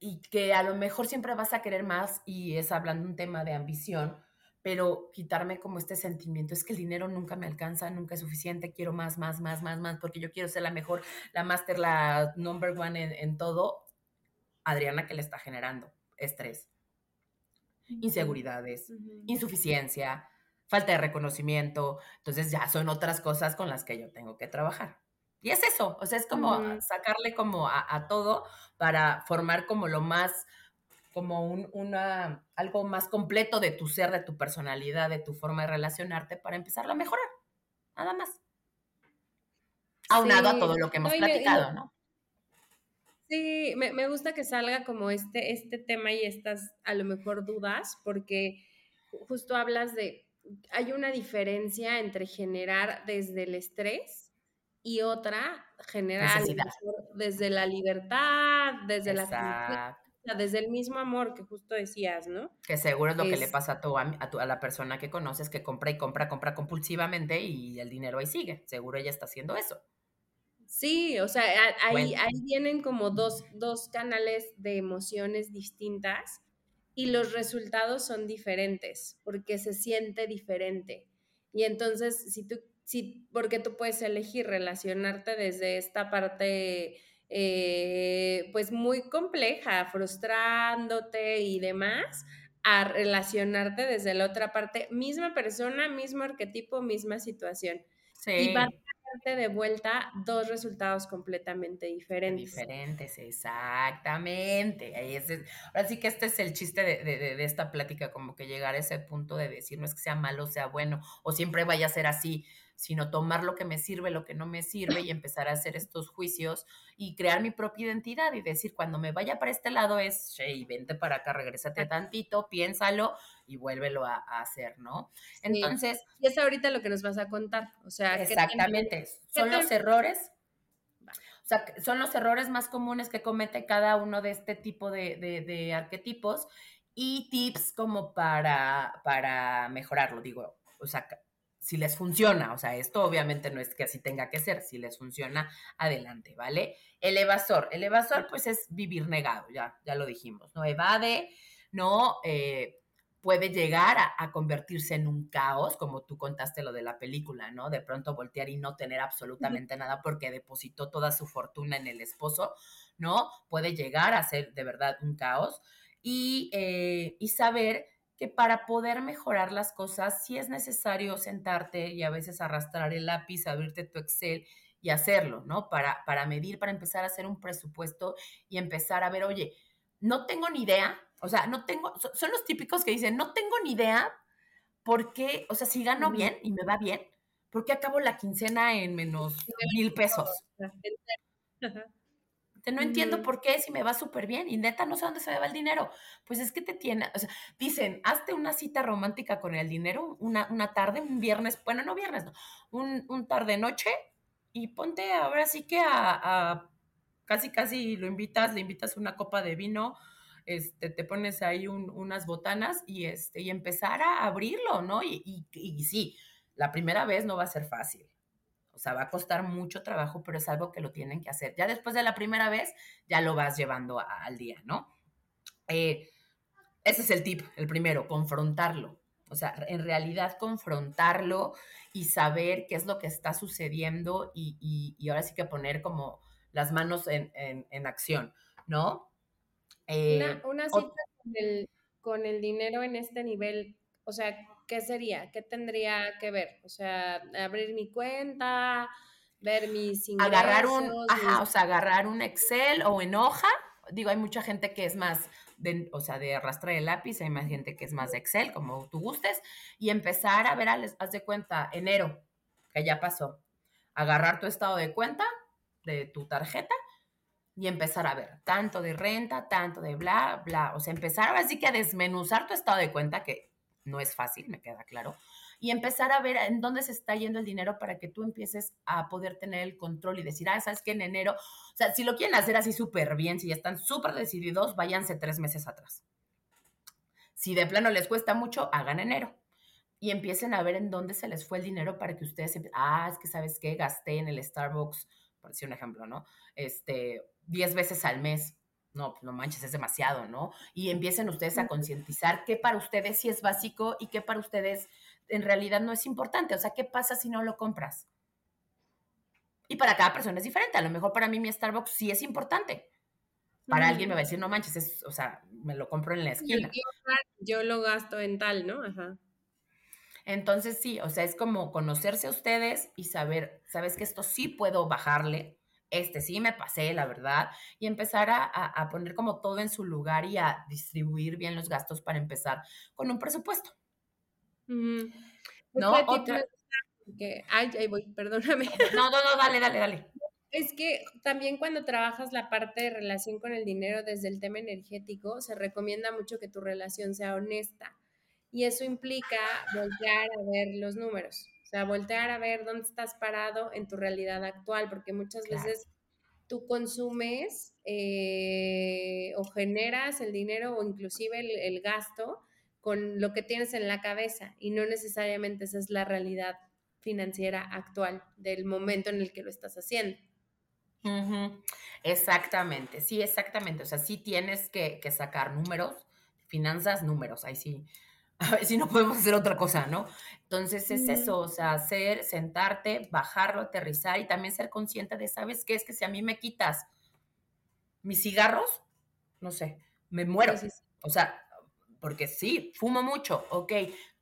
y que a lo mejor siempre vas a querer más y es hablando un tema de ambición, pero quitarme como este sentimiento, es que el dinero nunca me alcanza, nunca es suficiente, quiero más, más, más, más, más, porque yo quiero ser la mejor, la máster, la number one en, todo, Adriana que le está generando estrés, inseguridades, insuficiencia, falta de reconocimiento, entonces ya son otras cosas con las que yo tengo que trabajar. Y es eso, o sea, es como sacarle como a todo para formar como lo más como un, una, algo más completo de tu ser, de tu personalidad, de tu forma de relacionarte para empezar a mejorar. Nada más. Aunado a todo lo que hemos platicado, ¿no? Sí, me, me, gusta que salga como este, este tema y estas a lo mejor dudas, porque justo hablas de, hay una diferencia entre generar desde el estrés y otra generar desde la libertad, desde la desde el mismo amor que justo decías, ¿no? Que seguro es lo que le pasa a, tu, a, a, la persona que conoces que compra y compra, compra compulsivamente y el dinero ahí sigue. Seguro ella está haciendo eso. Sí, o sea, ahí, ahí vienen como dos, dos canales de emociones distintas y los resultados son diferentes porque se siente diferente. Y entonces, si tú, si, porque tú puedes elegir relacionarte desde esta parte eh, pues muy compleja, frustrándote y demás, a relacionarte desde la otra parte, misma persona, mismo arquetipo, misma situación. Y va a darte de vuelta dos resultados completamente diferentes. Diferentes, exactamente. Ahí es, ahora sí que este es el chiste de, de, esta plática, como que llegar a ese punto de decir, no es que sea malo, sea bueno, o siempre vaya a ser así sino tomar lo que me sirve, lo que no me sirve y empezar a hacer estos juicios y crear mi propia identidad y decir, cuando me vaya para este lado es, hey, vente para acá, regrésate tantito, piénsalo y vuélvelo a, hacer, ¿no? Entonces... Y es ahorita lo que nos vas a contar, o sea... Exactamente, son los errores o sea, son los errores más comunes que comete cada uno de este tipo de, de, arquetipos y tips como para, para mejorarlo, digo, o sea, si les funciona, o sea, esto obviamente no es que así tenga que ser, si les funciona, adelante, ¿vale? El evasor, el evasor pues es vivir negado, ya, ya lo dijimos, ¿no? Evade, ¿no? Eh, puede llegar a, convertirse en un caos, como tú contaste lo de la película, ¿no? De pronto voltear y no tener absolutamente nada porque depositó toda su fortuna en el esposo, ¿no? Puede llegar a ser de verdad un caos y, eh, y saber que para poder mejorar las cosas sí es necesario sentarte y a veces arrastrar el lápiz, abrirte tu Excel y hacerlo, ¿no? Para, para medir, para empezar a hacer un presupuesto y empezar a ver, oye, no tengo ni idea, o sea, no tengo, son los típicos que dicen, no tengo ni idea por qué, o sea, si gano bien y me va bien, ¿por qué acabo la quincena en menos mil pesos? No entiendo por qué si me va súper bien y neta no sé dónde se me va el dinero. Pues es que te tiene, o sea, dicen, hazte una cita romántica con el dinero una, una tarde, un viernes, bueno, no viernes, no, un, un tarde-noche y ponte ahora sí que a, casi, casi lo invitas, le invitas una copa de vino, este, te pones ahí unas botanas y, este, y empezar a abrirlo, ¿no? Y, y, y sí, la primera vez no va a ser fácil o sea, va a costar mucho trabajo, pero es algo que lo tienen que hacer. Ya después de la primera vez, ya lo vas llevando al día, ¿no? Eh, ese es el tip, el primero, confrontarlo. O sea, en realidad confrontarlo y saber qué es lo que está sucediendo y, ahora sí que poner como las manos en, acción, ¿no? Eh, una, cita con, el, con el dinero en este nivel, o sea, ¿qué sería? ¿Qué tendría que ver? O sea, abrir mi cuenta, ver mis ingresos. Agarrar un, ajá, mis- o sea, agarrar un Excel o en hoja. Digo, hay mucha gente que es más de, o sea, de arrastrar el lápiz, hay más gente que es más de Excel, como tú gustes, y empezar a ver, haz de cuenta, enero, que ya pasó, agarrar tu estado de cuenta de tu tarjeta y empezar a ver tanto de renta, tanto de bla, bla, o sea, empezar ahora sí que a desmenuzar tu estado de cuenta, que no es fácil, me queda claro, y empezar a ver en dónde se está yendo el dinero para que tú empieces a poder tener el control y decir, ah, sabes que en enero, o sea, si lo quieren hacer así súper bien, si ya están súper decididos, váyanse tres meses atrás. Si de plano les cuesta mucho, hagan enero y empiecen a ver en dónde se les fue el dinero para que ustedes, empie- ah, es que sabes qué, gasté en el Starbucks, por decir un ejemplo, ¿no? Este, 10 veces al mes. No, no manches, es demasiado, ¿no? Y empiecen ustedes a concientizar qué para ustedes sí es básico y qué para ustedes en realidad no es importante. O sea, ¿qué pasa si no lo compras? Y para cada persona es diferente. A lo mejor para mí mi Starbucks sí es importante. Para alguien me va a decir, no manches, es, o sea, me lo compro en la esquina. Yo lo gasto en tal, ¿no? Ajá. Entonces sí, o sea, es como conocerse a ustedes y saber, sabes que esto sí puedo bajarle, este sí me pasé, la verdad, y empezar a, a- a poner como todo en su lugar y a distribuir bien los gastos para empezar con un presupuesto. No, otra- que- ay, ahí voy, perdóname. No, no, no, dale, dale, dale. Es que también cuando trabajas la parte de relación con el dinero desde el tema energético, se recomienda mucho que tu relación sea honesta. Y eso implica voltear a ver los números, sea, voltear a ver dónde estás parado en tu realidad actual, porque muchas Claro. veces tú consumes eh, o generas el dinero o inclusive el, el gasto con lo que tienes en la cabeza y no necesariamente esa es la realidad financiera actual del momento en el que lo estás haciendo. Exactamente, sí, exactamente. O sea, sí tienes que, que sacar números, finanzas, números, ahí sí. A ver si no podemos hacer otra cosa, ¿no? Entonces es eso, o sea, hacer, sentarte, bajarlo, aterrizar y también ser consciente de, ¿sabes qué? Es que si a mí me quitas mis cigarros, no sé, me muero. Sí, sí, sí. O sea, porque sí, fumo mucho, ok,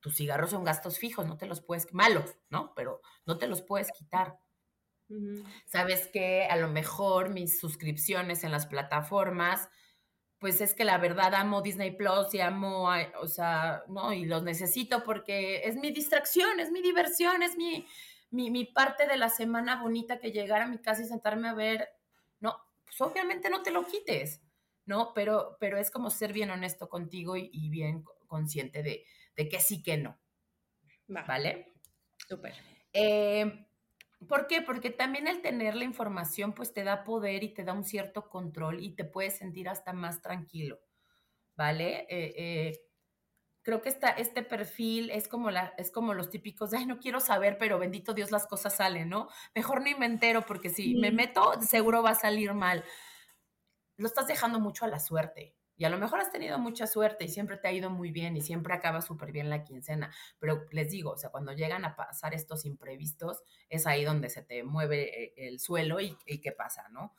tus cigarros son gastos fijos, no te los puedes, malos, ¿no? Pero no te los puedes quitar. Sabes que a lo mejor mis suscripciones en las plataformas, pues es que la verdad amo Disney Plus y amo, o sea, no, y los necesito porque es mi distracción, es mi diversión, es mi, mi, mi parte de la semana bonita que llegar a mi casa y sentarme a ver. No, pues obviamente no te lo quites, ¿no? Pero, pero es como ser bien honesto contigo y, y bien consciente de, de que sí que no, Va, ¿vale? súper. Eh, ¿Por qué? Porque también el tener la información pues te da poder y te da un cierto control y te puedes sentir hasta más tranquilo, ¿vale? Eh, eh, creo que esta, este perfil es como, la, es como los típicos, de, ay, no quiero saber, pero bendito Dios las cosas salen, ¿no? Mejor ni me entero porque si me meto seguro va a salir mal. Lo estás dejando mucho a la suerte. Y a lo mejor has tenido mucha suerte y siempre te ha ido muy bien y siempre acaba súper bien la quincena. Pero les digo, o sea, cuando llegan a pasar estos imprevistos, es ahí donde se te mueve eh, el suelo y, y qué pasa, ¿no?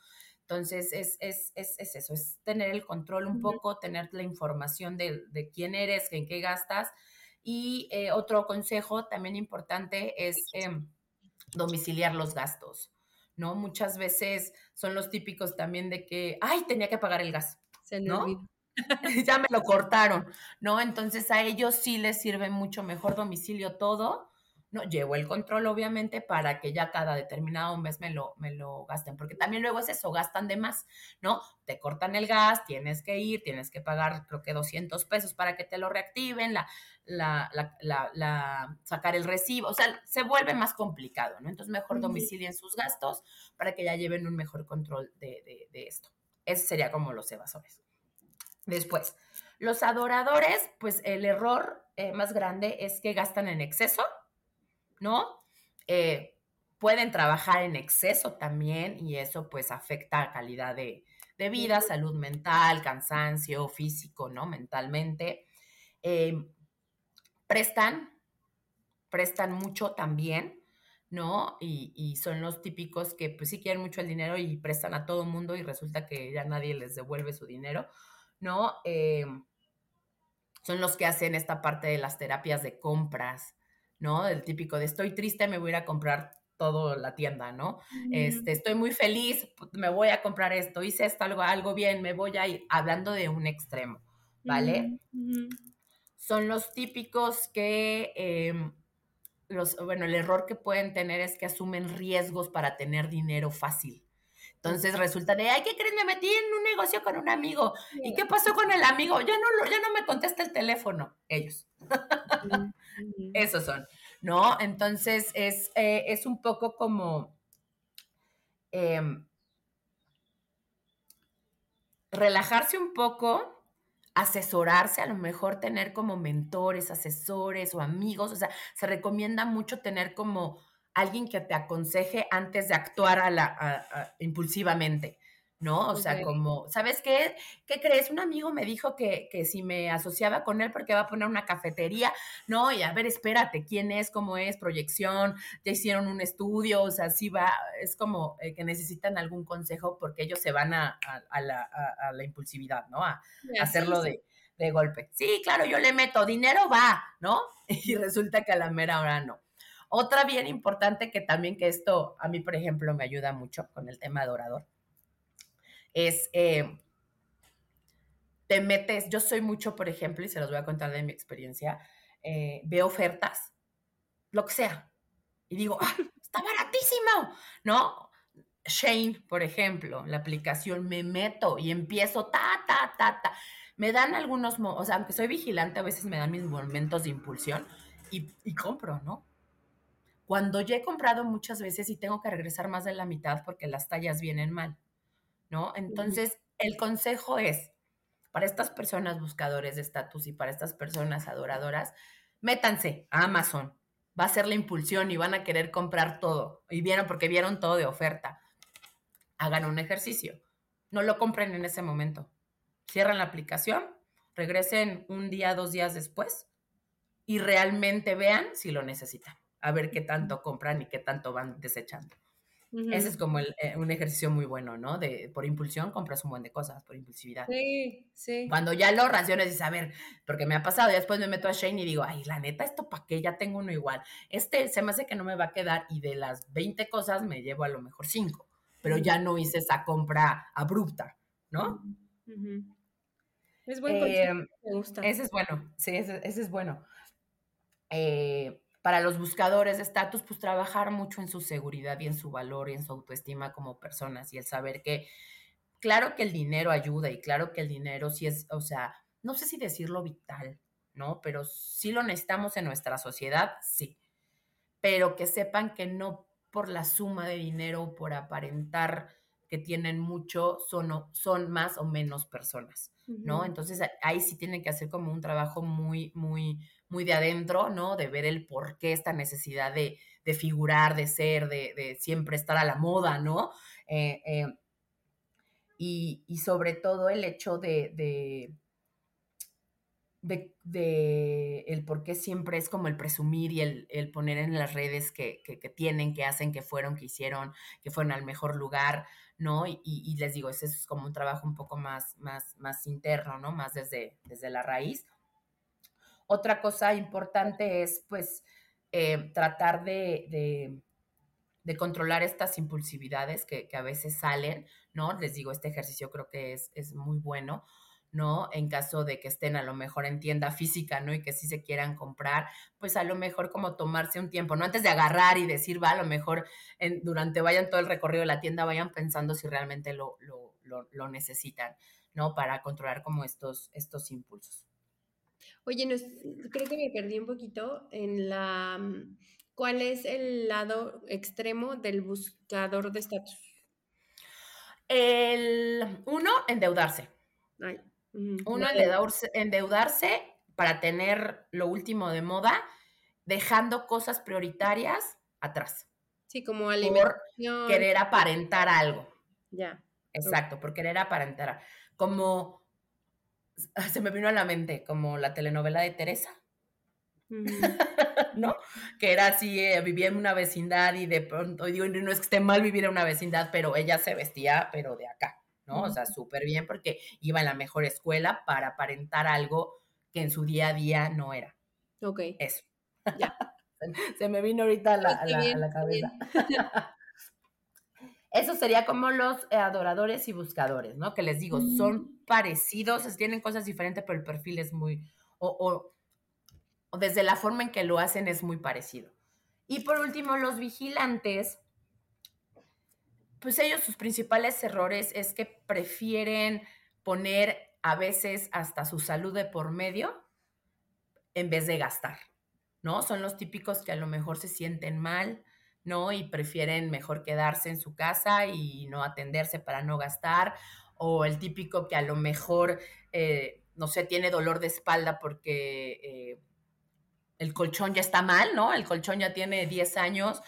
Entonces, es, es, es, es eso, es tener el control un poco, tener la información de, de quién eres, en qué gastas. Y eh, otro consejo también importante es em, domiciliar los gastos, ¿no? Muchas veces son los típicos también de que, ay, tenía que pagar el gas, Se me ¿no? olvidó. ya me lo cortaron, ¿no? Entonces a ellos sí les sirve mucho mejor domicilio todo, ¿no? Llevo el control, obviamente, para que ya cada determinado mes me lo, me lo gasten, porque también luego es eso, gastan de más, ¿no? Te cortan el gas, tienes que ir, tienes que pagar, creo que 200 pesos para que te lo reactiven, la, la, la, la, la sacar el recibo, o sea, se vuelve más complicado, ¿no? Entonces mejor domicilien sus gastos para que ya lleven un mejor control de, de, de esto. Ese sería como los evasores. Después, los adoradores, pues el error eh, más grande es que gastan en exceso, ¿no? Eh, pueden trabajar en exceso también y eso pues afecta a calidad de, de vida, salud mental, cansancio físico, ¿no? Mentalmente. Eh, prestan, prestan mucho también, ¿no? Y, y, son los típicos que pues sí quieren mucho el dinero y prestan a todo mundo y resulta que ya nadie les devuelve su dinero, ¿no? Eh, son los que hacen esta parte de las terapias de compras, ¿no? El típico de estoy triste, me voy a ir a comprar todo la tienda, ¿no? Este, estoy muy feliz, me voy a comprar esto, hice esto, algo, algo bien, me voy a ir, hablando de un extremo, ¿vale? Son los típicos que, em, los, bueno, el error que pueden tener es que asumen riesgos para tener dinero fácil. Entonces resulta de, ay, ¿qué crees? Me metí en un negocio con un amigo. ¿Y qué pasó con el amigo? Ya no, ya no me contesta el teléfono. Ellos. Esos son, ¿no? Entonces es, eh, es un poco como em, relajarse un poco, asesorarse, a lo mejor tener como mentores, asesores o amigos. O sea, se recomienda mucho tener como alguien que te aconseje antes de actuar a la, impulsivamente, ¿no? O sea, como, ¿sabes qué? ¿Qué crees? Un amigo me dijo que, que, si me asociaba con él porque va a poner una cafetería, no, y a ver, espérate, ¿quién es? ¿Cómo es? ¿Proyección? ¿Ya hicieron un estudio? O sea, sí va, es como eh, que necesitan algún consejo porque ellos se van a, a, la, a la, impulsividad, ¿no? A, hacerlo De, de golpe. Sí, claro, yo le meto, dinero va, ¿no? Y resulta que a la mera hora no. Otra bien importante que también que esto a mí, por ejemplo, me ayuda mucho con el tema de orador, es eh, te metes, yo soy mucho, por ejemplo, y se los voy a contar de mi experiencia, eh, veo ofertas, lo que sea, y digo, ah, está baratísimo, ¿no? Shane, por ejemplo, la aplicación, me meto y empiezo ta, ta, ta, ta. Me dan algunos, o sea, aunque soy vigilante, a veces me dan mis momentos de impulsión y, y compro, ¿no? cuando ya he comprado muchas veces y tengo que regresar más de la mitad porque las tallas vienen mal, ¿no? Entonces, el consejo es, para estas personas buscadores de estatus y para estas personas adoradoras, métanse a Amazon. Va a ser la impulsión y van a querer comprar todo. Y vieron porque vieron todo de oferta. Hagan un ejercicio. No lo compren en ese momento. Cierran la aplicación, regresen un día, dos días después y realmente vean si lo necesitan a ver qué tanto compran y qué tanto van desechando. Ese es como eh, un ejercicio muy bueno, ¿no? De por impulsión compras un buen de cosas, por impulsividad. Sí, sí. Cuando ya lo raciones dices, a ver, porque me ha pasado, y después me meto a Shane y digo, ay, la neta, esto para qué, ya tengo uno igual. Este se me hace que no me va a quedar y de las 20 cosas me llevo a lo mejor 5, pero ya no hice esa compra abrupta, ¿no? Es bueno, eh, me gusta. Ese es bueno, sí, ese, ese es bueno. Eh, para los buscadores de estatus, pues trabajar mucho en su seguridad y en su valor y en su autoestima como personas y el saber que, claro que el dinero ayuda y claro que el dinero sí es, o sea, no sé si decirlo vital, ¿no? Pero sí lo necesitamos en nuestra sociedad, sí. Pero que sepan que no por la suma de dinero, por aparentar que tienen mucho, son, son más o menos personas, ¿no? Entonces ahí sí tienen que hacer como un trabajo muy, muy, muy de adentro, ¿no? De ver el por qué esta necesidad de, figurar, de ser, de, siempre estar a la moda, ¿no? Eh, eh, y, sobre todo el hecho de, de, el por qué siempre es como el presumir y el, poner en las redes que, tienen, que hacen, que fueron, que hicieron, que fueron al mejor lugar, ¿no? Y, les digo, ese es como un trabajo un poco más, más, más interno, ¿no? Más desde, desde la raíz. Otra cosa importante es, pues, eh, tratar de, controlar estas impulsividades que, a veces salen, ¿no? Les digo, este ejercicio creo que es, es, muy bueno, ¿no? En caso de que estén a lo mejor en tienda física, ¿no? Y que sí se quieran comprar, pues a lo mejor como tomarse un tiempo, ¿no? Antes de agarrar y decir, va, a lo mejor en, durante vayan todo el recorrido de la tienda, vayan pensando si realmente lo, lo, lo necesitan, ¿no? Para controlar como estos, estos impulsos. Oye, creo que me perdí un poquito en la... Mm, ¿Cuál es el lado extremo del buscador de estatus? El uno, endeudarse. Uno, endeudarse, para tener lo último de moda, dejando cosas prioritarias atrás. Sí, como alimentación. Por querer aparentar algo. Ya. Exacto, por querer aparentar. Como se me vino a la mente como la telenovela de Teresa. ¿No? Que era así, eh, vivía en una vecindad y de pronto, digo, no es que esté mal vivir en una vecindad, pero ella se vestía, pero de acá, ¿no? O sea, súper bien porque iba en la mejor escuela para aparentar algo que en su día a día no era. Ok. Eso. Ya. Se me vino ahorita a la, a la, a la cabeza. Eso sería como los adoradores y buscadores, ¿no? Que les digo, son parecidos, tienen cosas diferentes, pero el perfil es muy, o, o, o, desde la forma en que lo hacen es muy parecido. Y por último, los vigilantes, pues ellos sus principales errores es que prefieren poner a veces hasta su salud de por medio en vez de gastar, ¿no? Son los típicos que a lo mejor se sienten mal, ¿no? Y prefieren mejor quedarse en su casa y no atenderse para no gastar, o el típico que a lo mejor, eh, no sé, tiene dolor de espalda porque eh, el colchón ya está mal, ¿no? El colchón ya tiene 10 años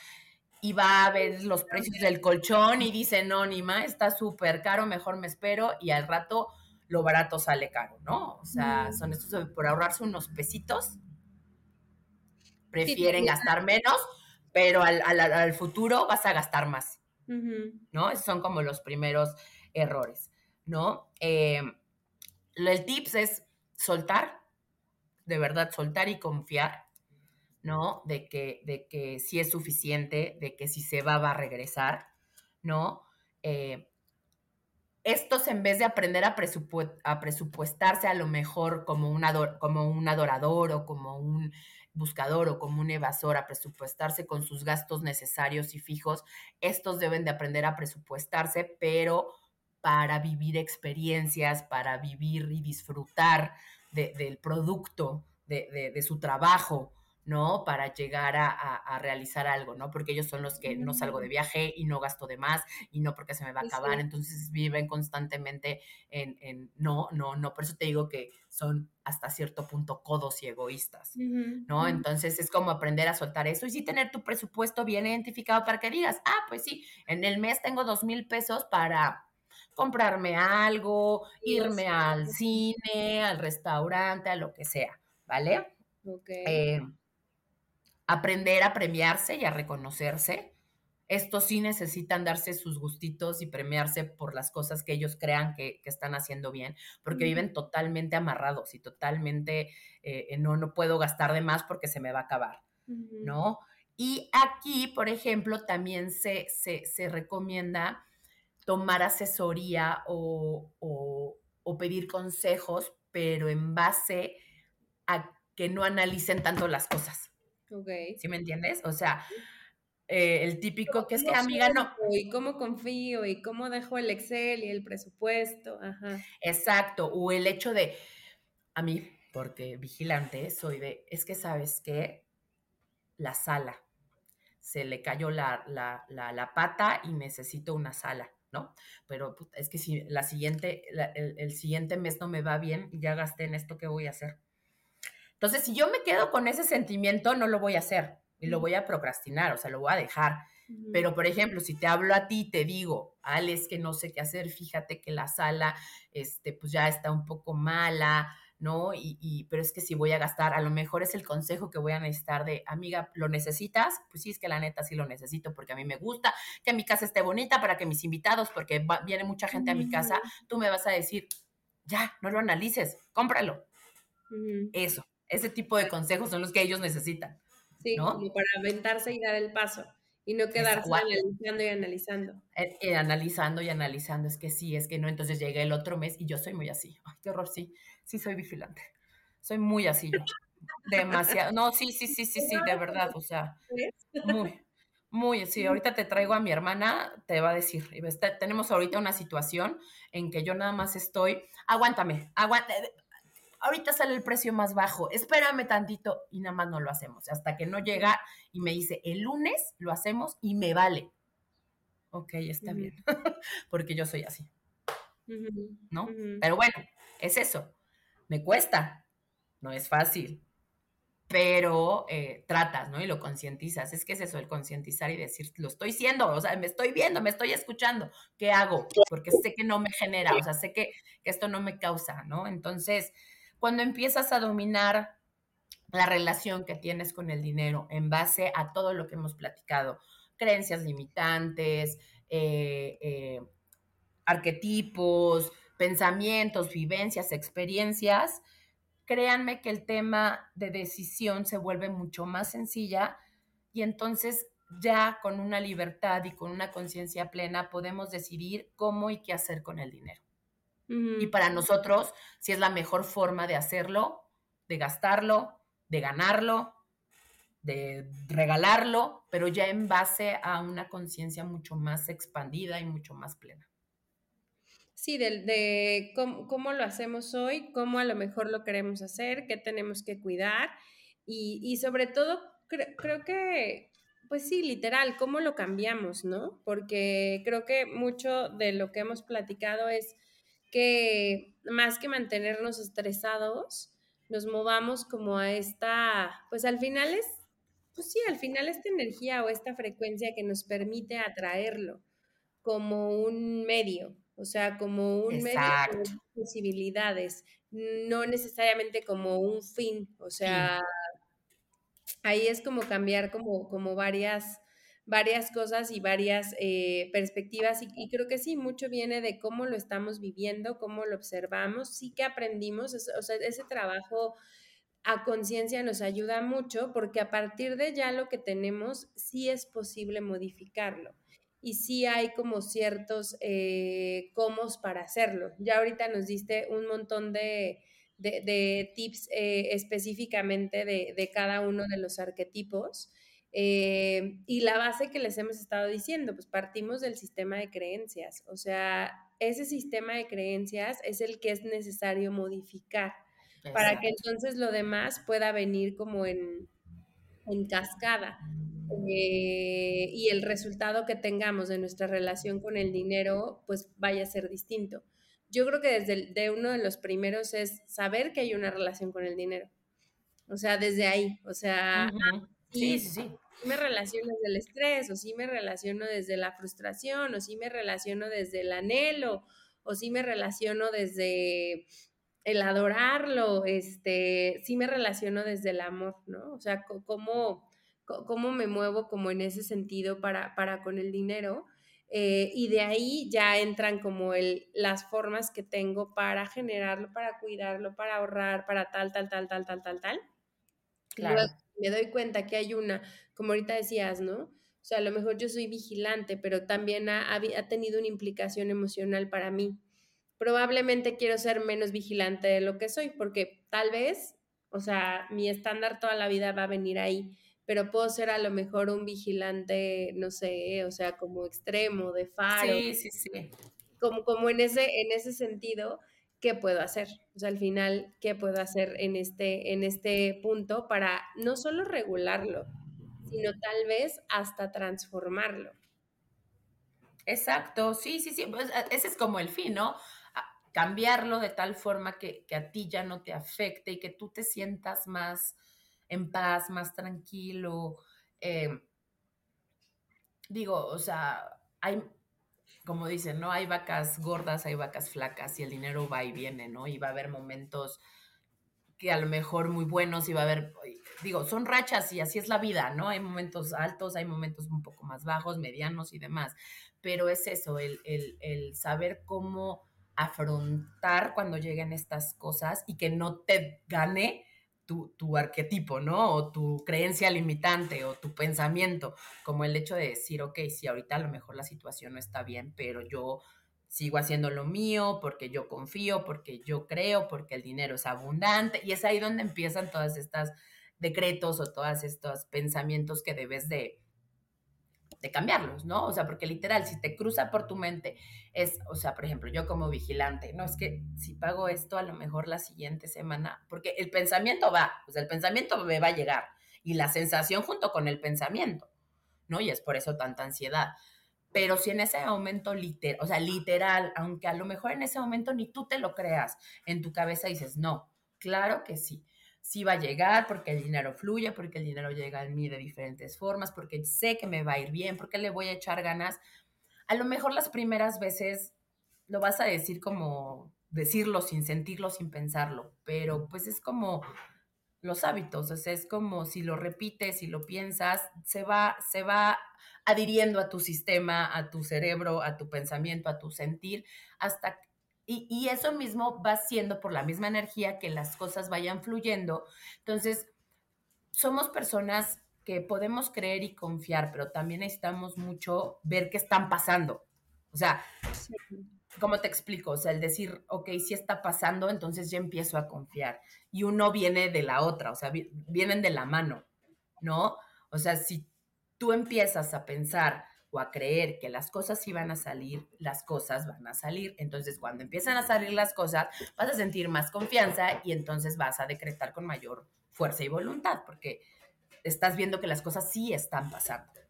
y va a ver los precios del colchón y dice, no, ni más, está súper caro, mejor me espero y al rato lo barato sale caro, ¿no? O sea, son estos por ahorrarse unos pesitos, prefieren gastar menos pero al, al, al futuro vas a gastar más, ¿no? Esos son como los primeros errores, ¿no? Eh, el tips es soltar, de verdad, soltar y confiar, ¿no? De que, de que es suficiente, de que si se va, va a regresar, ¿no? Eh, estos en vez de aprender a, presupu a, presupuestarse a lo mejor como un, como un adorador o como un buscador o como un evasor a presupuestarse con sus gastos necesarios y fijos, estos deben de aprender a presupuestarse, pero para vivir experiencias, para vivir y disfrutar de, del producto, de, su trabajo, ¿no? Para llegar a, a, a, realizar algo, ¿no? Porque ellos son los que no salgo de viaje y no gasto de más y no porque se me va a acabar, sí. entonces viven constantemente en, en, no, no, no, por eso te digo que son hasta cierto punto codos y egoístas, uh -huh. ¿no? Entonces es como aprender a soltar eso y sí tener tu presupuesto bien identificado para que digas, ah, pues sí, en el mes tengo dos mil pesos para comprarme algo, irme al cine, al restaurante, a lo que sea, ¿vale? Okay. Eh, aprender a premiarse y a reconocerse. Estos sí necesitan darse sus gustitos y premiarse por las cosas que ellos crean que, que están haciendo bien, porque mm. viven totalmente amarrados y totalmente, eh, no, no puedo gastar de más porque se me va a acabar, mm. ¿no? Y aquí, por ejemplo, también se, se, se recomienda tomar asesoría o, o, o pedir consejos, pero en base a que no analicen tanto las cosas. Okay. ¿Sí me entiendes? O sea, eh, el típico que es que amiga no. Y cómo confío y cómo dejo el Excel y el presupuesto. Ajá. Exacto. O el hecho de, a mí, porque vigilante soy de, es que sabes que la sala, se le cayó la, la, la, la, pata y necesito una sala, ¿no? Pero es que si la siguiente, la, el, el siguiente mes no me va bien, ya gasté en esto, ¿qué voy a hacer? Entonces, si yo me quedo con ese sentimiento, no lo voy a hacer y lo voy a procrastinar, o sea, lo voy a dejar. Pero, por ejemplo, si te hablo a ti, te digo, Alex, que no sé qué hacer, fíjate que la sala, este, pues ya está un poco mala, ¿no? Y, y, pero es que si voy a gastar, a lo mejor es el consejo que voy a necesitar de, amiga, ¿lo necesitas? Pues sí, es que la neta sí lo necesito, porque a mí me gusta que mi casa esté bonita para que mis invitados, porque va, viene mucha gente a mi casa, tú me vas a decir, ya, no lo analices, cómpralo. Uh -huh. Eso. Ese tipo de consejos son los que ellos necesitan. Sí, ¿no? como para aventarse y dar el paso y no quedarse Exacto. analizando y analizando. Eh, eh, analizando y analizando, es que sí, es que no, entonces llega el otro mes y yo soy muy así. Ay, qué horror, sí, sí soy vigilante. Soy muy así yo. Demasiado. No, sí, sí, sí, sí, sí, de verdad, o sea, muy, muy, sí, ahorita te traigo a mi hermana, te va a decir, tenemos ahorita una situación en que yo nada más estoy, aguántame, aguántame, ahorita sale el precio más bajo, espérame tantito y nada más no lo hacemos. Hasta que no llega y me dice, el lunes lo hacemos y me vale. Ok, está uh -huh. bien, porque yo soy así. Uh -huh. ¿No? Uh -huh. Pero bueno, es eso. Me cuesta, no es fácil, pero eh, tratas, ¿no? Y lo concientizas. Es que es eso, el concientizar y decir, lo estoy siendo, o sea, me estoy viendo, me estoy escuchando, ¿qué hago? Porque sé que no me genera, o sea, sé que, que esto no me causa, ¿no? Entonces, cuando empiezas a dominar la relación que tienes con el dinero en base a todo lo que hemos platicado, creencias limitantes, eh, eh, arquetipos, pensamientos, vivencias, experiencias, créanme que el tema de decisión se vuelve mucho más sencilla y entonces ya con una libertad y con una conciencia plena podemos decidir cómo y qué hacer con el dinero. Y para nosotros, si es la mejor forma de hacerlo, de gastarlo, de ganarlo, de regalarlo, pero ya en base a una conciencia mucho más expandida y mucho más plena. Sí, de, cómo, lo hacemos hoy, cómo a lo mejor lo queremos hacer, qué tenemos que cuidar y, sobre todo creo que pues sí, literal, ¿cómo lo cambiamos, no? Porque creo que mucho de lo que hemos platicado es que más que mantenernos estresados, nos movamos como a esta, pues al final es, pues sí, al final esta energía o esta frecuencia que nos permite atraerlo como un medio, o sea, como un medio de posibilidades, no necesariamente como un fin, o sea, ahí es como cambiar como, como varias, varias cosas y varias eh, perspectivas y, creo que sí, mucho viene de cómo lo estamos viviendo, cómo lo observamos, sí que aprendimos, o sea, ese trabajo a conciencia nos ayuda mucho porque a partir de ya lo que tenemos, sí es posible modificarlo y sí hay como ciertos eh, para hacerlo. Ya ahorita nos diste un montón de, de, tips eh, específicamente de, cada uno de los arquetipos. Eh, y la base que les hemos estado diciendo, pues partimos del sistema de creencias. O sea, ese sistema de creencias es el que es necesario modificar para que entonces lo demás pueda venir como en, en cascada. Eh, y el resultado que tengamos de nuestra relación con el dinero, pues vaya a ser distinto yo creo que desde de uno de los primeros es saber que hay una relación con el dinero. O sea, desde ahí, o sea, sí, sí, sí. me relaciono desde el estrés, o sí me relaciono desde la frustración, o sí me relaciono desde el anhelo, o sí me relaciono desde el adorarlo, este, sí me relaciono desde el amor, ¿no? O sea, cómo, cómo me muevo como en ese sentido para, para con el dinero eh, y de ahí ya entran como el, las formas que tengo para generarlo, para cuidarlo, para ahorrar, para tal, tal, tal, tal, tal, tal, tal. Claro. Me doy cuenta que hay una, como ahorita decías, ¿no? O sea, a lo mejor yo soy vigilante, pero también ha, ha tenido una implicación emocional para mí. Probablemente quiero ser menos vigilante de lo que soy, porque tal vez, o sea, mi estándar toda la vida va a venir ahí pero puedo ser a lo mejor un vigilante, no sé, o sea, como extremo, de faro. Sí, sí, sí. Como, como en, ese, en ese sentido, ¿qué puedo hacer? O sea, al final, ¿qué puedo hacer en este, en este punto para no solo regularlo, sino tal vez hasta transformarlo? Exacto, sí, sí, sí, pues, ese es como el fin, ¿no? Cambiarlo de tal forma que, que a ti ya no te afecte y que tú te sientas más en paz, más tranquilo. Eh, digo, o sea, hay, como dicen, ¿no? Hay vacas gordas, hay vacas flacas y el dinero va y viene, ¿no? Y va a haber momentos que a lo mejor muy buenos y va a haber, digo, son rachas y así es la vida, ¿no? Hay momentos altos, hay momentos un poco más bajos, medianos y demás, pero es eso, el, el saber cómo afrontar cuando lleguen estas cosas y que no te gane tu, arquetipo, ¿no? O tu creencia limitante o tu pensamiento, como el hecho de decir, ok, sí, ahorita a lo mejor la situación no está bien, pero yo sigo haciendo lo mío porque yo confío, porque yo creo, porque el dinero es abundante. Y es ahí donde empiezan todas estas decretos o todos estos pensamientos que debes de, de cambiarlos, ¿no? O sea, porque literal, si te cruza por tu mente, es, o sea, por ejemplo, yo como vigilante, no es que si pago esto a lo mejor la siguiente semana, porque el pensamiento va, o sea, el pensamiento me va a llegar y la sensación junto con el pensamiento, ¿no? Y es por eso tanta ansiedad. Pero si en ese momento literal, o sea, literal, aunque a lo mejor en ese momento ni tú te lo creas, en tu cabeza dices, no, claro que sí sí va a llegar, porque el dinero fluye, porque el dinero llega a mí de diferentes formas, porque sé que me va a ir bien, porque le voy a echar ganas. A lo mejor las primeras veces lo vas a decir como decirlo sin sentirlo, sin pensarlo, pero pues es como los hábitos, o es como si lo repites, si lo piensas, se va, se va adhiriendo a tu sistema, a tu cerebro, a tu pensamiento, a tu sentir, hasta Y, y, eso mismo va siendo por la misma energía que las cosas vayan fluyendo. Entonces, somos personas que podemos creer y confiar, pero también necesitamos mucho ver qué están pasando. O sea, ¿cómo te explico? O sea, el decir, ok, sí está pasando, entonces ya empiezo a confiar. Y uno viene de la otra, o sea, vienen de la mano, ¿no? O sea, si tú empiezas a pensar o a creer que las cosas sí van a salir, las cosas van a salir. Entonces, cuando empiezan a salir las cosas, vas a sentir más confianza y entonces vas a decretar con mayor fuerza y voluntad, porque estás viendo que las cosas sí están pasando.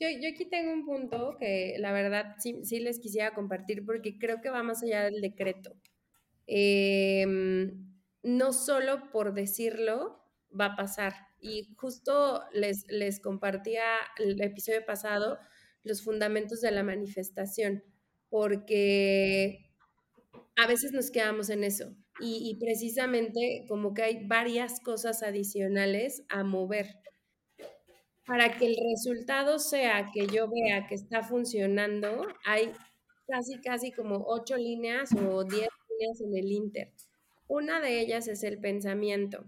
Yo, aquí tengo un punto que la verdad sí, les quisiera compartir porque creo que va más allá del decreto. Em, no solo por decirlo va a pasar. Y justo les, les compartía el episodio pasado los fundamentos de la manifestación, porque a veces nos quedamos en eso. Y, y, precisamente como que hay varias cosas adicionales a mover para que el resultado sea que yo vea que está funcionando, hay casi, casi como ocho líneas o diez líneas en el Inter. Una de ellas es el pensamiento,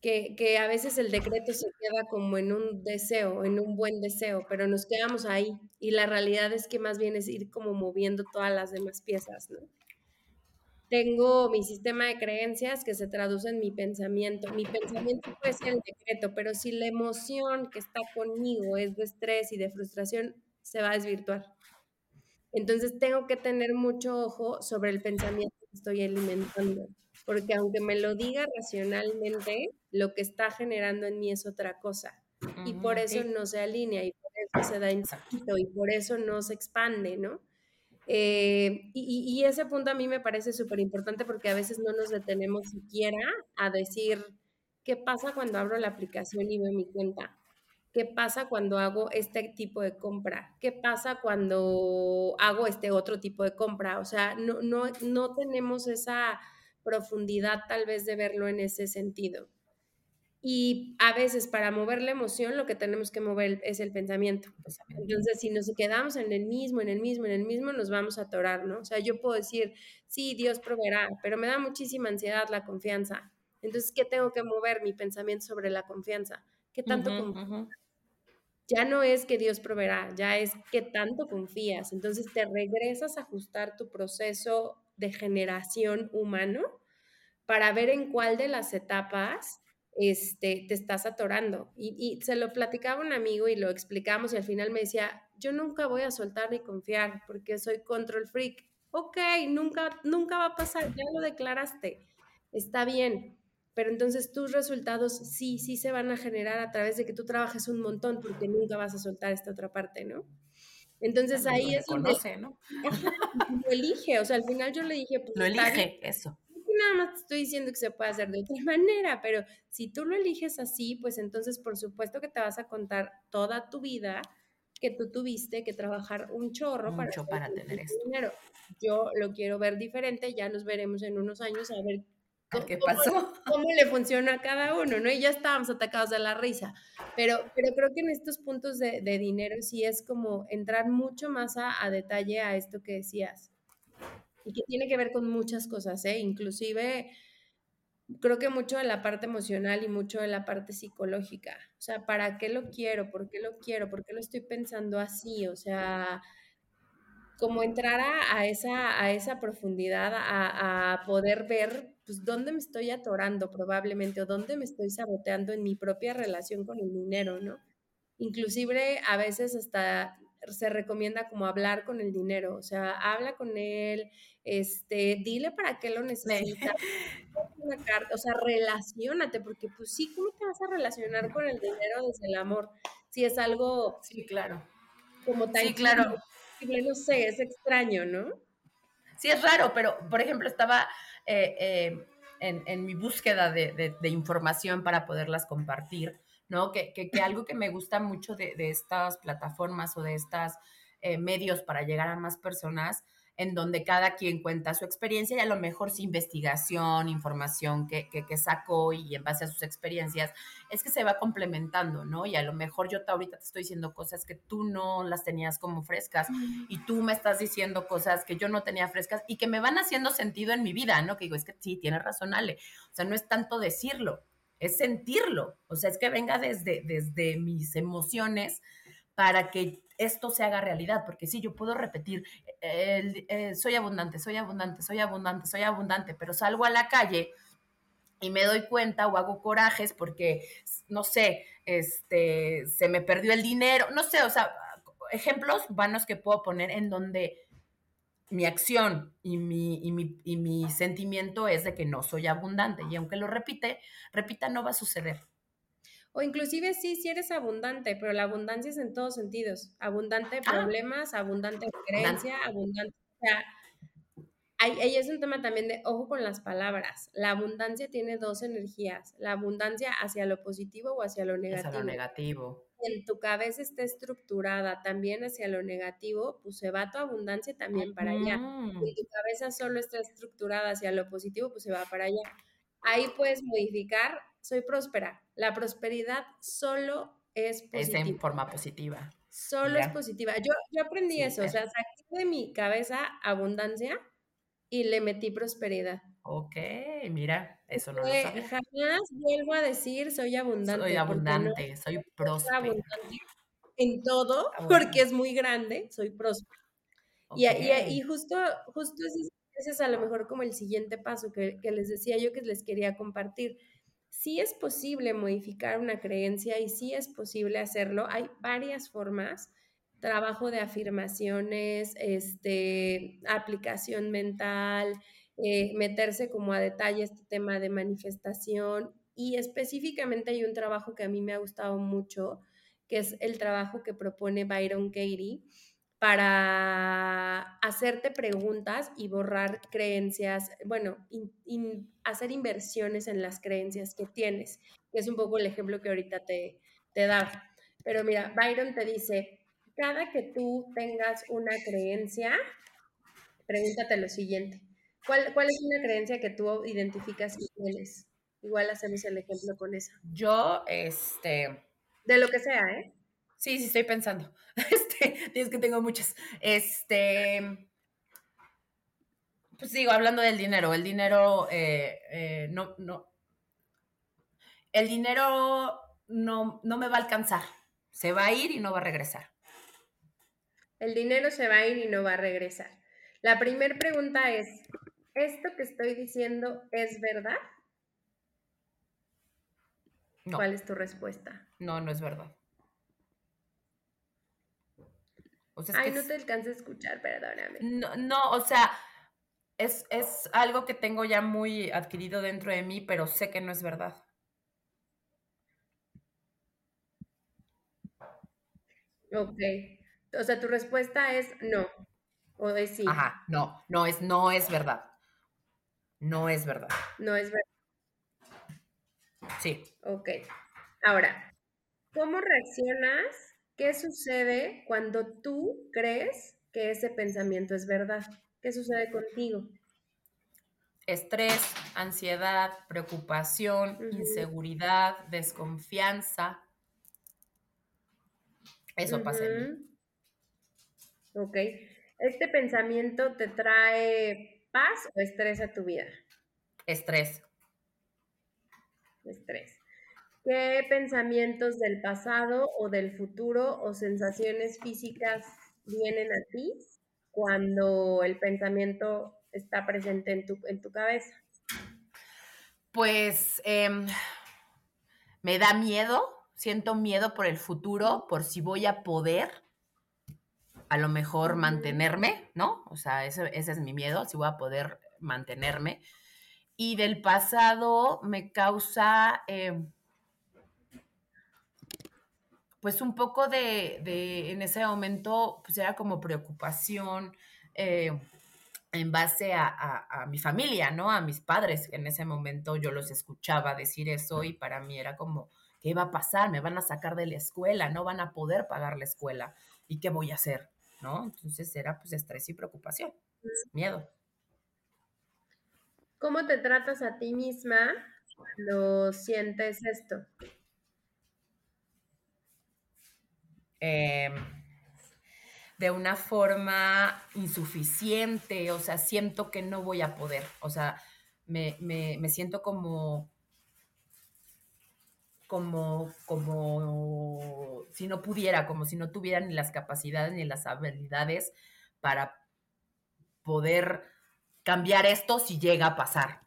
que, que, a veces el decreto se queda como en un deseo, en un buen deseo, pero nos quedamos ahí y la realidad es que más bien es ir como moviendo todas las demás piezas, ¿no? tengo mi sistema de creencias que se traduce en mi pensamiento. Mi pensamiento puede ser el decreto, pero si la emoción que está conmigo es de estrés y de frustración, se va a desvirtuar. Entonces tengo que tener mucho ojo sobre el pensamiento que estoy alimentando, porque aunque me lo diga racionalmente, lo que está generando en mí es otra cosa. Y por eso no se alinea y por eso se da instinto y por eso no se expande, ¿no? Eh, y, ese punto a mí me parece súper importante porque a veces no nos detenemos siquiera a decir qué pasa cuando abro la aplicación y veo mi cuenta. ¿Qué pasa cuando hago este tipo de compra? ¿Qué pasa cuando hago este otro tipo de compra? O sea, no, no, no tenemos esa profundidad tal vez de verlo en ese sentido. Y a veces para mover la emoción lo que tenemos que mover es el pensamiento. Entonces, si nos quedamos en el mismo, en el mismo, en el mismo, nos vamos a atorar, ¿no? O sea, yo puedo decir, sí, Dios proveerá, pero me da muchísima ansiedad la confianza. Entonces, ¿qué tengo que mover? Mi pensamiento sobre la confianza. ¿Qué tanto Ya no es que Dios proveerá, ya es que tanto confías. Entonces, te regresas a ajustar tu proceso de generación humano para ver en cuál de las etapas este, te estás atorando. Y, se lo platicaba un amigo y lo explicamos y al final me decía, yo nunca voy a soltar ni confiar porque soy control freak. Ok, nunca, nunca va a pasar, ya lo declaraste, está bien, pero entonces tus resultados sí, sí se van a generar a través de que tú trabajes un montón porque nunca vas a soltar esta otra parte, ¿no? Entonces ahí es donde... ¿no? Lo elige, o sea, al final yo le dije, pues... Lo elige, eso nada más te estoy diciendo que se puede hacer de otra manera, pero si tú lo eliges así, pues entonces por supuesto que te vas a contar toda tu vida que tú tuviste que trabajar un chorro para, para tener esto. Dinero. Yo lo quiero ver diferente, ya nos veremos en unos años a ver ¿Qué pasó? Cómo, le funciona a cada uno, ¿no? Y ya estábamos atacados de la risa. Pero, pero creo que en estos puntos de, dinero sí es como entrar mucho más a, a, detalle a esto que decías y que tiene que ver con muchas cosas, ¿eh? Inclusive creo que mucho de la parte emocional y mucho de la parte psicológica. O sea, ¿para qué lo quiero? ¿Por qué lo quiero? ¿Por qué lo estoy pensando así? O sea, como entrar a, esa, a esa profundidad, a, a, poder ver, pues, dónde me estoy atorando probablemente o dónde me estoy saboteando en mi propia relación con el dinero, ¿no? Inclusive a veces hasta se recomienda como hablar con el dinero, o sea, habla con él, este, dile para qué lo necesita, o sea, relacionate, porque pues sí, ¿cómo te vas a relacionar con el dinero desde el amor? Si es algo... Sí, claro. Como tan... Sí, claro. No sé, es extraño, ¿no? Sí, es raro, pero, por ejemplo, estaba eh, eh, en, mi búsqueda de, información para poderlas compartir ¿no? Que, que, algo que me gusta mucho de, estas plataformas o de estos eh, medios para llegar a más personas en donde cada quien cuenta su experiencia y a lo mejor su investigación, información que, que, sacó y en base a sus experiencias, es que se va complementando, ¿no? Y a lo mejor yo ahorita te estoy diciendo cosas que tú no las tenías como frescas y tú me estás diciendo cosas que yo no tenía frescas y que me van haciendo sentido en mi vida, ¿no? Que digo, es que sí, tienes razón, Ale. O sea, no es tanto decirlo, es sentirlo. O sea, es que venga desde, desde mis emociones para que esto se haga realidad, porque sí, yo puedo repetir, eh, soy abundante, soy abundante, soy abundante, soy abundante, pero salgo a la calle y me doy cuenta o hago corajes porque, no sé, este, se me perdió el dinero, no sé, o sea, ejemplos vanos que puedo poner en donde mi acción y mi, y mi, y mi sentimiento es de que no soy abundante y aunque lo repite, repita, no va a suceder. O inclusive sí, sí eres abundante, pero la abundancia es en todos sentidos. Abundante de ah. problemas, abundante de creencia, abundante. O sea, ahí, es un tema también de ojo con las palabras. La abundancia tiene dos energías. La abundancia hacia lo positivo o hacia lo negativo. Hacia lo negativo. En tu cabeza está estructurada también hacia lo negativo, pues se va tu abundancia también para allá. Si tu cabeza solo está estructurada hacia lo positivo, pues se va para allá. Ahí puedes modificar soy próspera. La prosperidad solo es positiva. Es en forma positiva. Solo es positiva. Yo, yo aprendí eso, o sea, saqué de mi cabeza abundancia y le metí prosperidad. Ok, mira, eso no lo sabía. Jamás vuelvo a decir soy abundante. Soy abundante, soy próspera. en todo, porque es muy grande, soy próspera. Y, y, justo, justo ese, es a lo mejor como el siguiente paso que, que les decía yo que les quería compartir sí es posible modificar una creencia y sí es posible hacerlo. Hay varias formas, trabajo de afirmaciones, este, aplicación mental, eh, meterse como a detalle este tema de manifestación y específicamente hay un trabajo que a mí me ha gustado mucho, que es el trabajo que propone Byron Katie para hacerte preguntas y borrar creencias, bueno, hacer inversiones en las creencias que tienes, que es un poco el ejemplo que ahorita te, te da. Pero mira, Byron te dice, cada que tú tengas una creencia, pregúntate lo siguiente. ¿Cuál, ¿Cuál es una creencia que tú identificas y tienes? Igual hacemos el ejemplo con esa. Yo, este... De lo que sea, ¿eh? Sí, sí, estoy pensando. Este, es que tengo muchas. Este, pues digo, hablando del dinero, el dinero eh, eh, no, no, el dinero no, no me va a alcanzar. Se va a ir y no va a regresar. El dinero se va a ir y no va a regresar. La primera pregunta es, ¿esto que estoy diciendo es verdad? ¿Cuál es tu respuesta? No, no es verdad. Ay, no te alcanzo a escuchar, perdóname. No, no o sea, es, es algo que tengo ya muy adquirido dentro de mí, pero sé que no es verdad. Ok. O sea, tu respuesta es no. O es sí. Ajá, no, no es, no es verdad. No es verdad. No es verdad. Sí. Ok. Ahora, ¿cómo reaccionas ¿Qué sucede cuando tú crees que ese pensamiento es verdad? ¿Qué sucede contigo? Estrés, ansiedad, preocupación, inseguridad, desconfianza. Eso pasa en mí. Ok. ¿Este pensamiento te trae paz o estrés a tu vida? Estrés. Estrés. ¿Qué pensamientos del pasado o del futuro o sensaciones físicas vienen a ti cuando el pensamiento está presente en tu, en tu cabeza? Pues em, me da miedo, siento miedo por el futuro, por si voy a poder a lo mejor mantenerme, ¿no? O sea, ese, es mi miedo, si voy a poder mantenerme. Y del pasado me causa... Em, pues un poco de, en ese momento, pues era como preocupación eh, en base a, mi familia, ¿no? A mis padres, en ese momento yo los escuchaba decir eso y para mí era como, ¿qué va a pasar? Me van a sacar de la escuela, no van a poder pagar la escuela. ¿Y qué voy a hacer? ¿No? Entonces era pues estrés y preocupación. miedo. ¿Cómo te tratas a ti misma cuando sientes esto? Em, de una forma insuficiente, o sea, siento que no voy a poder, o sea, me, me siento como como, como si no pudiera, como si no tuviera ni las capacidades ni las habilidades para poder cambiar esto si llega a pasar,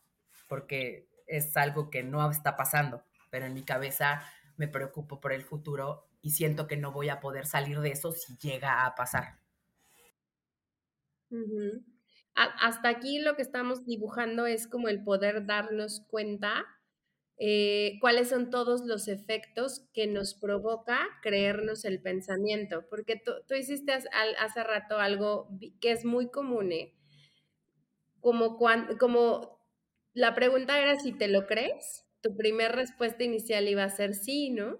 porque es algo que no está pasando, pero en mi cabeza me preocupo por el futuro y siento que no voy a poder salir de eso si llega a pasar. Hasta aquí lo que estamos dibujando es como el poder darnos cuenta eh, cuáles son todos los efectos que nos provoca creernos el pensamiento, porque tú, hiciste hace rato algo que es muy común, ¿eh? como, cuando, como la pregunta era si te lo crees, tu primera respuesta inicial iba a ser sí, ¿no?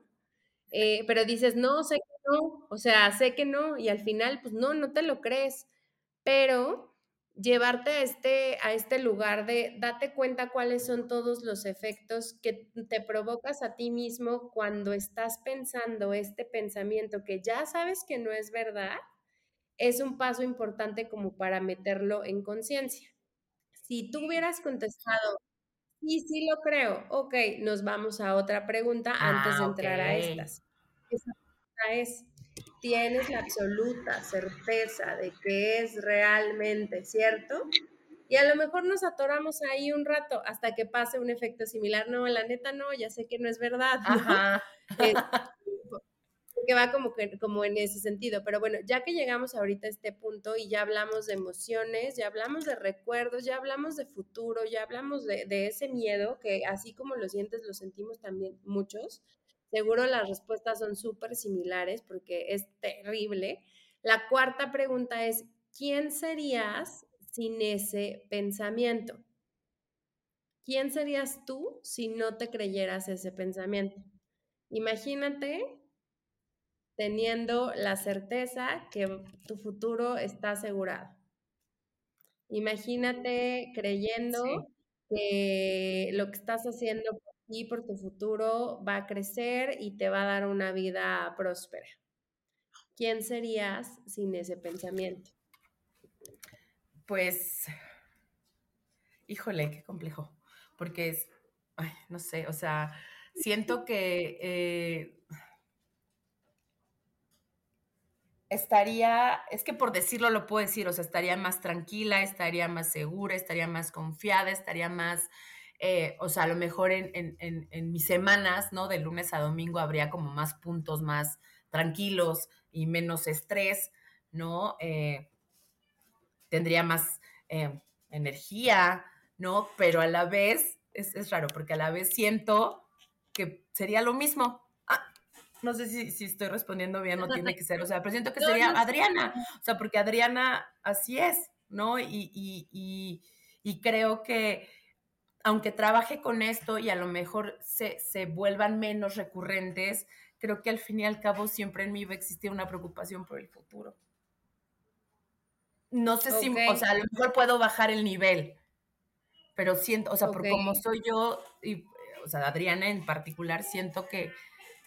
Eh, pero dices, no, sé que no, o sea, sé que no, y al final, pues no, no te lo crees, pero llevarte a este, a este lugar de date cuenta cuáles son todos los efectos que te provocas a ti mismo cuando estás pensando este pensamiento que ya sabes que no es verdad, es un paso importante como para meterlo en conciencia. Si tú hubieras contestado, sí, sí lo creo, ok, nos vamos a otra pregunta antes de ah, entrar a estas. Esa pregunta es, tienes la absoluta certeza de que es realmente cierto. Y a lo mejor nos atoramos ahí un rato hasta que pase un efecto similar. No, la neta no, ya sé que no es verdad. Ajá. Que va como, que, como en ese sentido. Pero bueno, ya que llegamos ahorita a este punto y ya hablamos de emociones, ya hablamos de recuerdos, ya hablamos de futuro, ya hablamos de, de ese miedo que así como lo sientes, lo sentimos también muchos. Seguro las respuestas son súper similares porque es terrible. La cuarta pregunta es, ¿quién serías sin ese pensamiento? ¿Quién serías tú si no te creyeras ese pensamiento? Imagínate teniendo la certeza que tu futuro está asegurado. Imagínate creyendo que lo que estás haciendo y por tu futuro va a crecer y te va a dar una vida próspera. ¿Quién serías sin ese pensamiento? Pues, híjole, qué complejo, porque es, no sé, o sea, siento que eh, estaría, es que por decirlo lo puedo decir, o sea, estaría más tranquila, estaría más segura, estaría más confiada, estaría más eh, o sea, a lo mejor en, mis semanas, ¿no? De lunes a domingo habría como más puntos más tranquilos y menos estrés, ¿no? Eh, tendría más eh, energía, ¿no? Pero a la vez, es, raro, porque a la vez siento que sería lo mismo. No sé si, estoy respondiendo bien, no tiene que ser, o sea, pero siento que sería Adriana, o sea, porque Adriana así es, ¿no? y creo que aunque trabaje con esto y a lo mejor se, vuelvan menos recurrentes, creo que al fin y al cabo siempre en mí va a existir una preocupación por el futuro. No sé si, o sea, a lo mejor puedo bajar el nivel, pero siento, o sea, por como soy yo, y, o sea, Adriana en particular, siento que,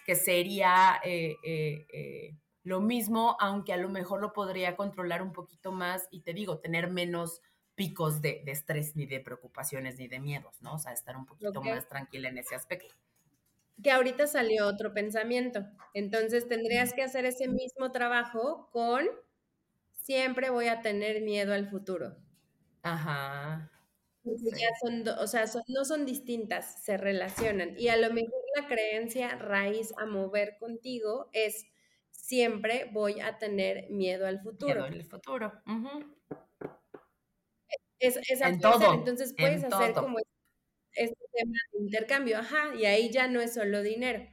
que sería eh, eh, eh, lo mismo, aunque a lo mejor lo podría controlar un poquito más y te digo, tener menos picos de, estrés, ni de preocupaciones, ni de miedos, ¿no? O sea, estar un poquito más tranquila en ese aspecto. Que ahorita salió otro pensamiento. Entonces tendrías que hacer ese mismo trabajo con siempre voy a tener miedo al futuro. Ajá. Ya son, o sea, no son distintas, se relacionan. Y a lo mejor la creencia raíz a mover contigo es siempre voy a tener miedo al futuro. Miedo al futuro. Es, en todo, Entonces puedes hacer como este tema de intercambio, ajá, y ahí ya no es solo dinero.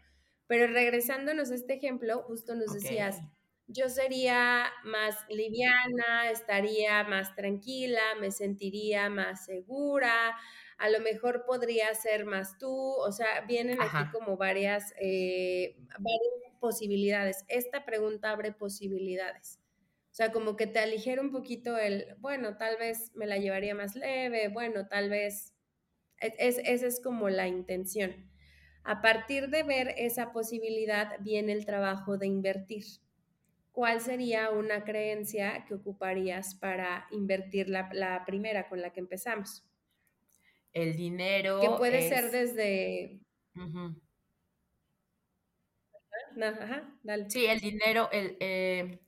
Pero regresándonos a este ejemplo, justo nos decías, yo sería más liviana, estaría más tranquila, me sentiría más segura, a lo mejor podría ser más tú, o sea, vienen aquí como varias, eh, varias posibilidades. Esta pregunta abre posibilidades. O sea, como que te aligera un poquito el, bueno, tal vez me la llevaría más leve, bueno, tal vez, e, es, esa es como la intención. A partir de ver esa posibilidad viene el trabajo de invertir. ¿Cuál sería una creencia que ocuparías para invertir la, primera con la que empezamos? El dinero. Que puede ser desde... Ajá, dale. Sí, el dinero, el, eh,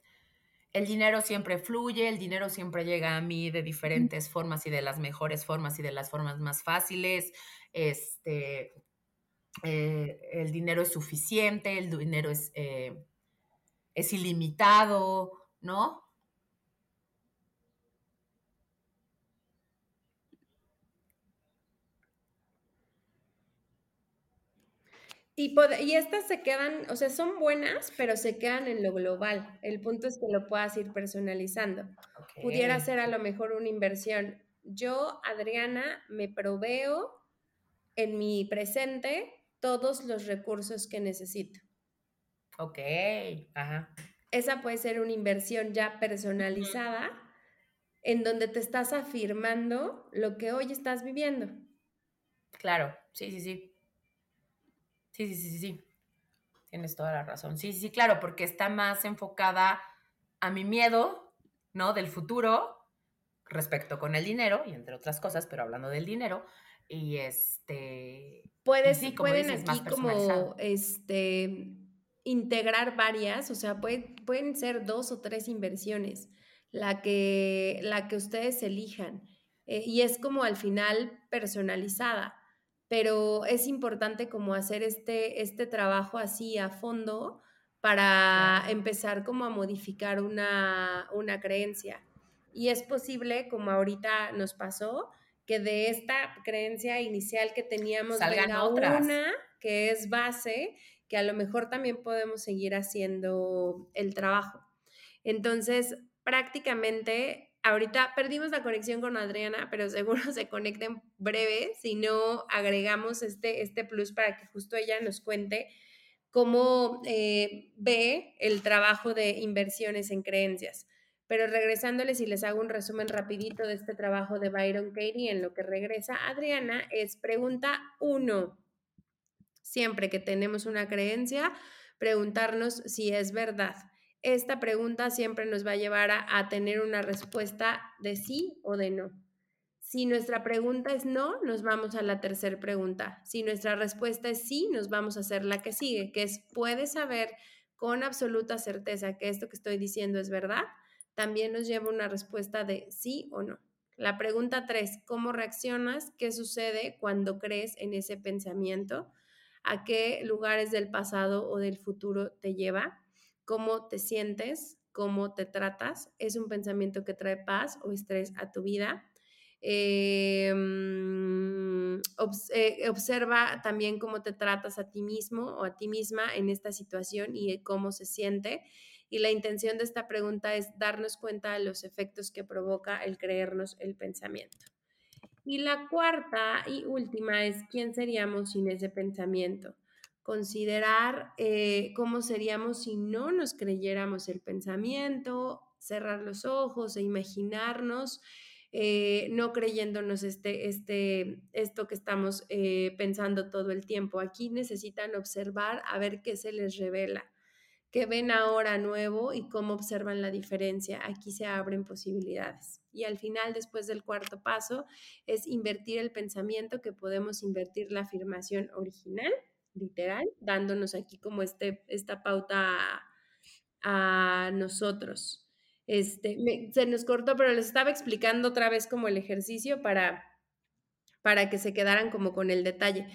el dinero siempre fluye, el dinero siempre llega a mí de diferentes formas y de las mejores formas y de las formas más fáciles. Este, eh, el dinero es suficiente, el dinero es, eh, es ilimitado, ¿no? Y, y estas se quedan, o sea, son buenas, pero se quedan en lo global. El punto es que lo puedas ir personalizando. Pudiera ser a lo mejor una inversión. Yo, Adriana, me proveo en mi presente todos los recursos que necesito. Ok, ajá. Esa puede ser una inversión ya personalizada en donde te estás afirmando lo que hoy estás viviendo. Claro, sí, sí, sí. Sí, sí, sí, sí, sí. Tienes toda la razón. Sí, sí, sí, claro, porque está más enfocada a mi miedo, ¿no? Del futuro respecto con el dinero, y entre otras cosas, pero hablando del dinero, y este... Puedes, sí, como pueden aquí como, este, integrar varias, o sea, pueden ser dos o tres inversiones, la que, la que ustedes elijan, eh, y es como al final personalizada pero es importante como hacer este, este trabajo así a fondo para empezar como a modificar una, una creencia. Y es posible, como ahorita nos pasó, que de esta creencia inicial que teníamos venga una que es base, que a lo mejor también podemos seguir haciendo el trabajo. Entonces, prácticamente ahorita perdimos la conexión con Adriana, pero seguro se conecten breve si no agregamos este, este plus para que justo ella nos cuente cómo eh, ve el trabajo de inversiones en creencias. Pero regresándoles y les hago un resumen rapidito de este trabajo de Byron Katie en lo que regresa Adriana, es pregunta uno. Siempre que tenemos una creencia, preguntarnos si es verdad esta pregunta siempre nos va a llevar a, tener una respuesta de sí o de no. Si nuestra pregunta es no, nos vamos a la tercera pregunta. Si nuestra respuesta es sí, nos vamos a hacer la que sigue, que es, ¿puedes saber con absoluta certeza que esto que estoy diciendo es verdad? También nos lleva una respuesta de sí o no. La pregunta tres, ¿cómo reaccionas? ¿Qué sucede cuando crees en ese pensamiento? ¿A qué lugares del pasado o del futuro te lleva? cómo te sientes, cómo te tratas. Es un pensamiento que trae paz o estrés a tu vida. Em, eh, observa también cómo te tratas a ti mismo o a ti misma en esta situación y cómo se siente. Y la intención de esta pregunta es darnos cuenta de los efectos que provoca el creernos el pensamiento. Y la cuarta y última es quién seríamos sin ese pensamiento considerar eh, cómo seríamos si no nos creyéramos el pensamiento, cerrar los ojos e imaginarnos, eh, no creyéndonos este, este, esto que estamos eh, pensando todo el tiempo. Aquí necesitan observar a ver qué se les revela, qué ven ahora nuevo y cómo observan la diferencia. Aquí se abren posibilidades. Y al final, después del cuarto paso, es invertir el pensamiento que podemos invertir la afirmación original literal, dándonos aquí como este, esta pauta a, nosotros. Este, se nos cortó, pero les estaba explicando otra vez como el ejercicio para, para que se quedaran como con el detalle.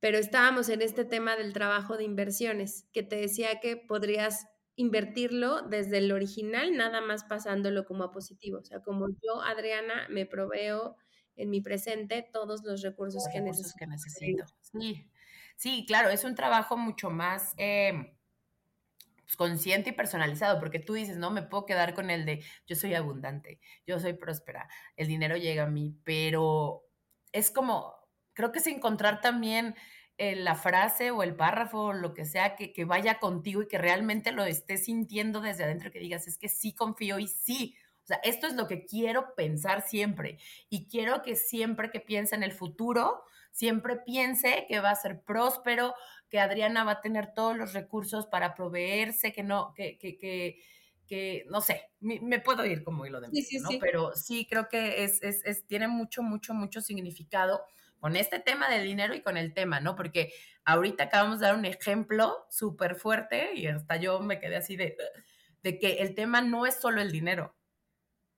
Pero estábamos en este tema del trabajo de inversiones, que te decía que podrías invertirlo desde el original, nada más pasándolo como a positivo. O sea, como yo, Adriana, me proveo en mi presente todos los recursos, que, necesito. que necesito. Sí. Sí, claro, es un trabajo mucho más eh, pues, consciente y personalizado, porque tú dices, no me puedo quedar con el de yo soy abundante, yo soy próspera, el dinero llega a mí, pero es como, creo que es encontrar también eh, la frase o el párrafo o lo que sea que, que, vaya contigo y que realmente lo estés sintiendo desde adentro, que digas, es que sí confío y sí. O sea, esto es lo que quiero pensar siempre. Y quiero que siempre que piense en el futuro, siempre piense que va a ser próspero, que Adriana va a tener todos los recursos para proveerse, que no, que, que, que, que no sé, me, puedo ir como hilo de sí, ¿no? Pero sí creo que es, es, es, tiene mucho, mucho, mucho significado con este tema del dinero y con el tema, ¿no? Porque ahorita acabamos de dar un ejemplo súper fuerte y hasta yo me quedé así de, de que el tema no es solo el dinero.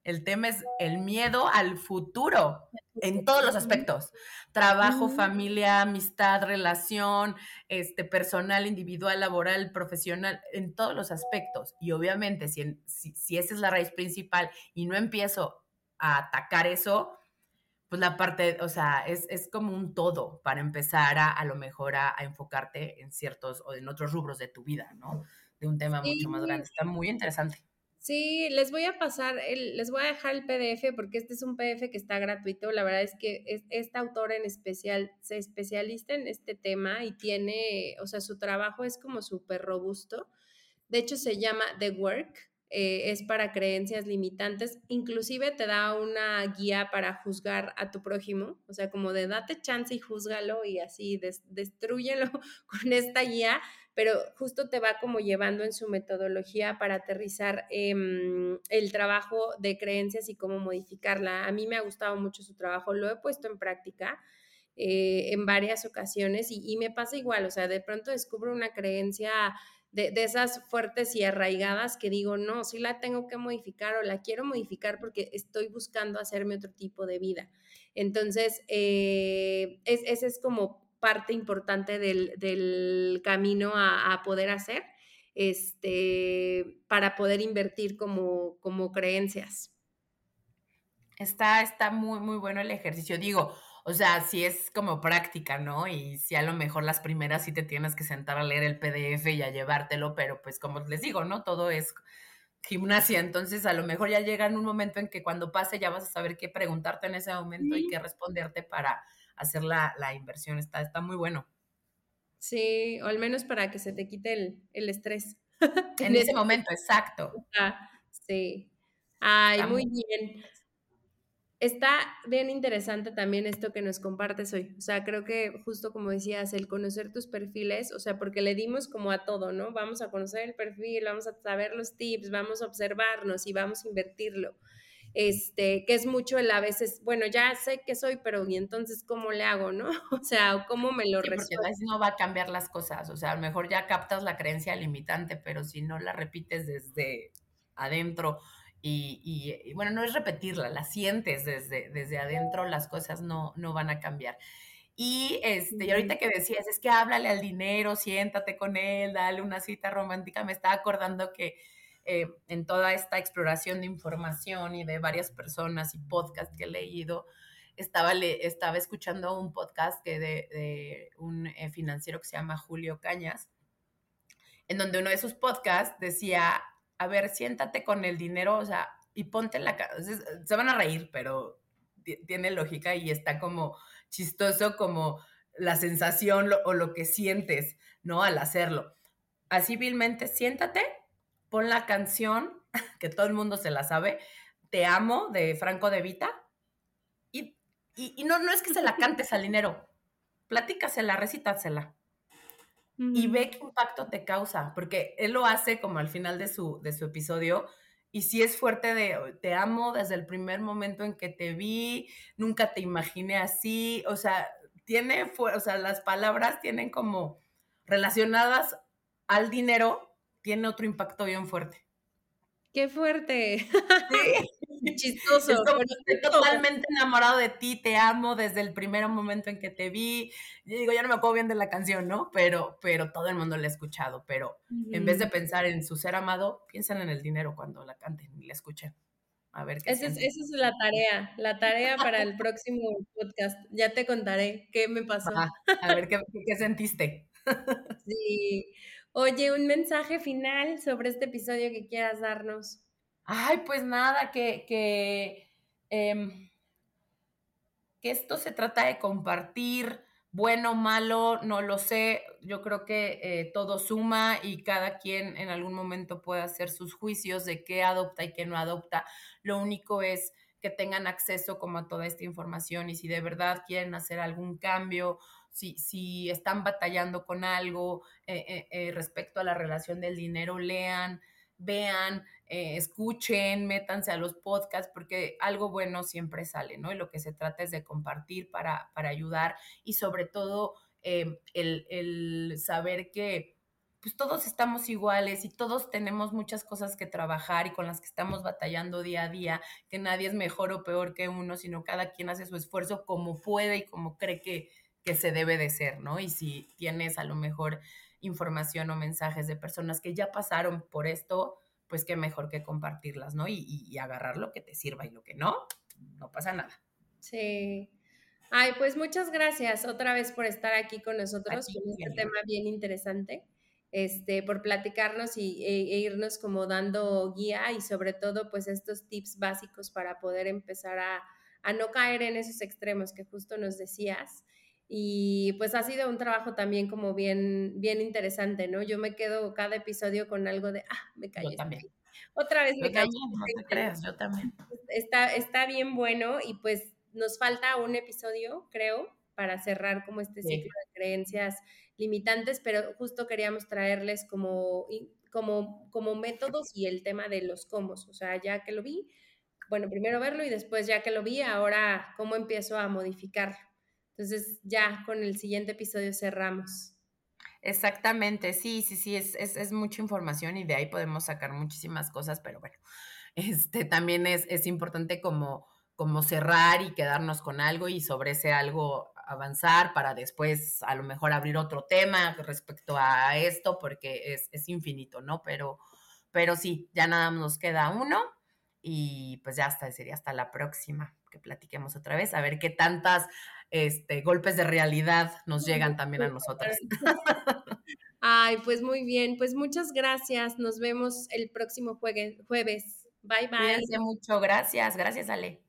El tema es el miedo al futuro en todos los aspectos. Trabajo, familia, amistad, relación, este, personal, individual, laboral, profesional, en todos los aspectos. Y obviamente, si, si, esa es la raíz principal y no empiezo a atacar eso, pues la parte, o sea, es, es como un todo para empezar a a lo mejor a, enfocarte en ciertos o en otros rubros de tu vida, ¿no? De un tema mucho más grande. Está muy interesante. Sí, les voy a pasar, el, les voy a dejar el PDF porque este es un PDF que está gratuito. La verdad es que es, esta autora en especial se especialista en este tema y tiene, o sea, su trabajo es como súper robusto. De hecho, se llama The Work, eh, es para creencias limitantes. Inclusive te da una guía para juzgar a tu prójimo, o sea, como de date chance y júzgalo y así destruyelo con esta guía pero justo te va como llevando en su metodología para aterrizar em, el trabajo de creencias y cómo modificarla. A mí me ha gustado mucho su trabajo, lo he puesto en práctica. Eh, en varias ocasiones y, me pasa igual, o sea, de pronto descubro una creencia de, esas fuertes y arraigadas que digo, no, sí la tengo que modificar o la quiero modificar porque estoy buscando hacerme otro tipo de vida. Entonces, eh, ese es como parte importante del, camino a, poder hacer este, para poder invertir como, como creencias. Está, está muy, muy bueno el ejercicio. Digo, o sea, si es como práctica, ¿no? Y si a lo mejor las primeras sí te tienes que sentar a leer el PDF y a llevártelo, pero pues como les digo, ¿no? Todo es gimnasia, entonces a lo mejor ya llega en un momento en que cuando pase ya vas a saber qué preguntarte en ese momento y qué responderte para, hacer la, inversión. Está, está muy bueno. Sí, o al menos para que se te quite el, estrés. en ese momento, exacto. Ah, sí. Ay, muy bien. Está bien interesante también esto que nos compartes hoy. O sea, creo que justo como decías, el conocer tus perfiles, o sea, porque le dimos como a todo, ¿no? Vamos a conocer el perfil, vamos a saber los tips, vamos a observarnos y vamos a invertirlo este, que es mucho el a veces, bueno, ya sé que soy, pero ¿y entonces cómo le hago, no? O sea, ¿cómo me lo sí, Porque no va a cambiar las cosas, o sea, a lo mejor ya captas la creencia limitante, pero si no la repites desde adentro y, bueno, no es repetirla, la sientes desde, desde adentro, las cosas no, no van a cambiar. Y, este, y ahorita que decías, es que háblale al dinero, siéntate con él, dale una cita romántica, me estaba acordando que eh, en toda esta exploración de información y de varias personas y podcasts que he leído, estaba, le, estaba escuchando un podcast que de, un eh, financiero que se llama Julio Cañas, en donde uno de sus podcasts decía, a ver, siéntate con el dinero, o sea, y ponte en la cara. Se van a reír, pero tiene lógica y está como chistoso como la sensación o lo que sientes, ¿no? Al hacerlo. Así vilmente, siéntate pon la canción, que todo el mundo se la sabe, Te amo, de Franco de Vita, y, y, no, no es que se la cantes al dinero, platícasela, recítasela. Y ve qué impacto te causa, porque él lo hace como al final de su, de su episodio, y si es fuerte de te amo desde el primer momento en que te vi, nunca te imaginé así, o sea, tiene, o sea, las palabras tienen como relacionadas al dinero, tiene otro impacto bien fuerte. ¡Qué fuerte! Sí. Chistoso. Estoy totalmente enamorado de ti, te amo desde el primer momento en que te vi. Yo digo, ya no me acuerdo bien de la canción, ¿no? Pero, pero todo el mundo la ha escuchado. Pero en vez de pensar en su ser amado, piensan en el dinero cuando la canten y la escuchen. A ver qué esa es, esa es, la tarea, la tarea para el próximo podcast. Ya te contaré qué me pasó. a ver qué, qué sentiste. Sí. Oye, un mensaje final sobre este episodio que quieras darnos. Ay, pues nada, que, que, em, que esto se trata de compartir bueno, malo, no lo sé. Yo creo que eh, todo suma y cada quien en algún momento puede hacer sus juicios de qué adopta y qué no adopta. Lo único es que tengan acceso como a toda esta información y si de verdad quieren hacer algún cambio, si, si están batallando con algo eh, eh, respecto a la relación del dinero, lean, vean, eh, escuchen, métanse a los podcasts, porque algo bueno siempre sale, ¿no? Y lo que se trata es de compartir para, para ayudar y sobre todo eh, el, el, saber que pues todos estamos iguales y todos tenemos muchas cosas que trabajar y con las que estamos batallando día a día, que nadie es mejor o peor que uno, sino cada quien hace su esfuerzo como puede y como cree que, que se debe de ser, ¿no? Y si tienes a lo mejor información o mensajes de personas que ya pasaron por esto, pues qué mejor que compartirlas, ¿no? Y, y, agarrar lo que te sirva y lo que no, no pasa nada. Sí. Ay, pues muchas gracias otra vez por estar aquí con nosotros con este tema bien interesante, este, por platicarnos y, e, e, irnos como dando guía y sobre todo pues estos tips básicos para poder empezar a, a no caer en esos extremos que justo nos decías. Y pues ha sido un trabajo también como bien, bien interesante, ¿no? Yo me quedo cada episodio con algo de, ah, me cayó. Yo también. Otra vez me cayó. No te creas, yo también. Está, está bien bueno y pues nos falta un episodio, creo, para cerrar como este ciclo de creencias limitantes, pero justo queríamos traerles como, como, como métodos y el tema de los cómo. O sea, ya que lo vi, bueno, primero verlo y después ya que lo vi, ahora cómo empiezo a modificarlo. Entonces ya con el siguiente episodio cerramos. Exactamente, sí, sí, sí, es, es, es, mucha información y de ahí podemos sacar muchísimas cosas, pero bueno, este también es, es importante como, como cerrar y quedarnos con algo y sobre ese algo avanzar para después a lo mejor abrir otro tema respecto a esto, porque es, es infinito, ¿no? Pero, pero sí, ya nada nos queda uno y pues ya hasta sería hasta la próxima que platiquemos otra vez, a ver qué tantas este, golpes de realidad nos llegan también a nosotras. Ay, pues muy bien, pues muchas gracias. Nos vemos el próximo jueves. Bye bye. Cuídense mucho, gracias, gracias Ale.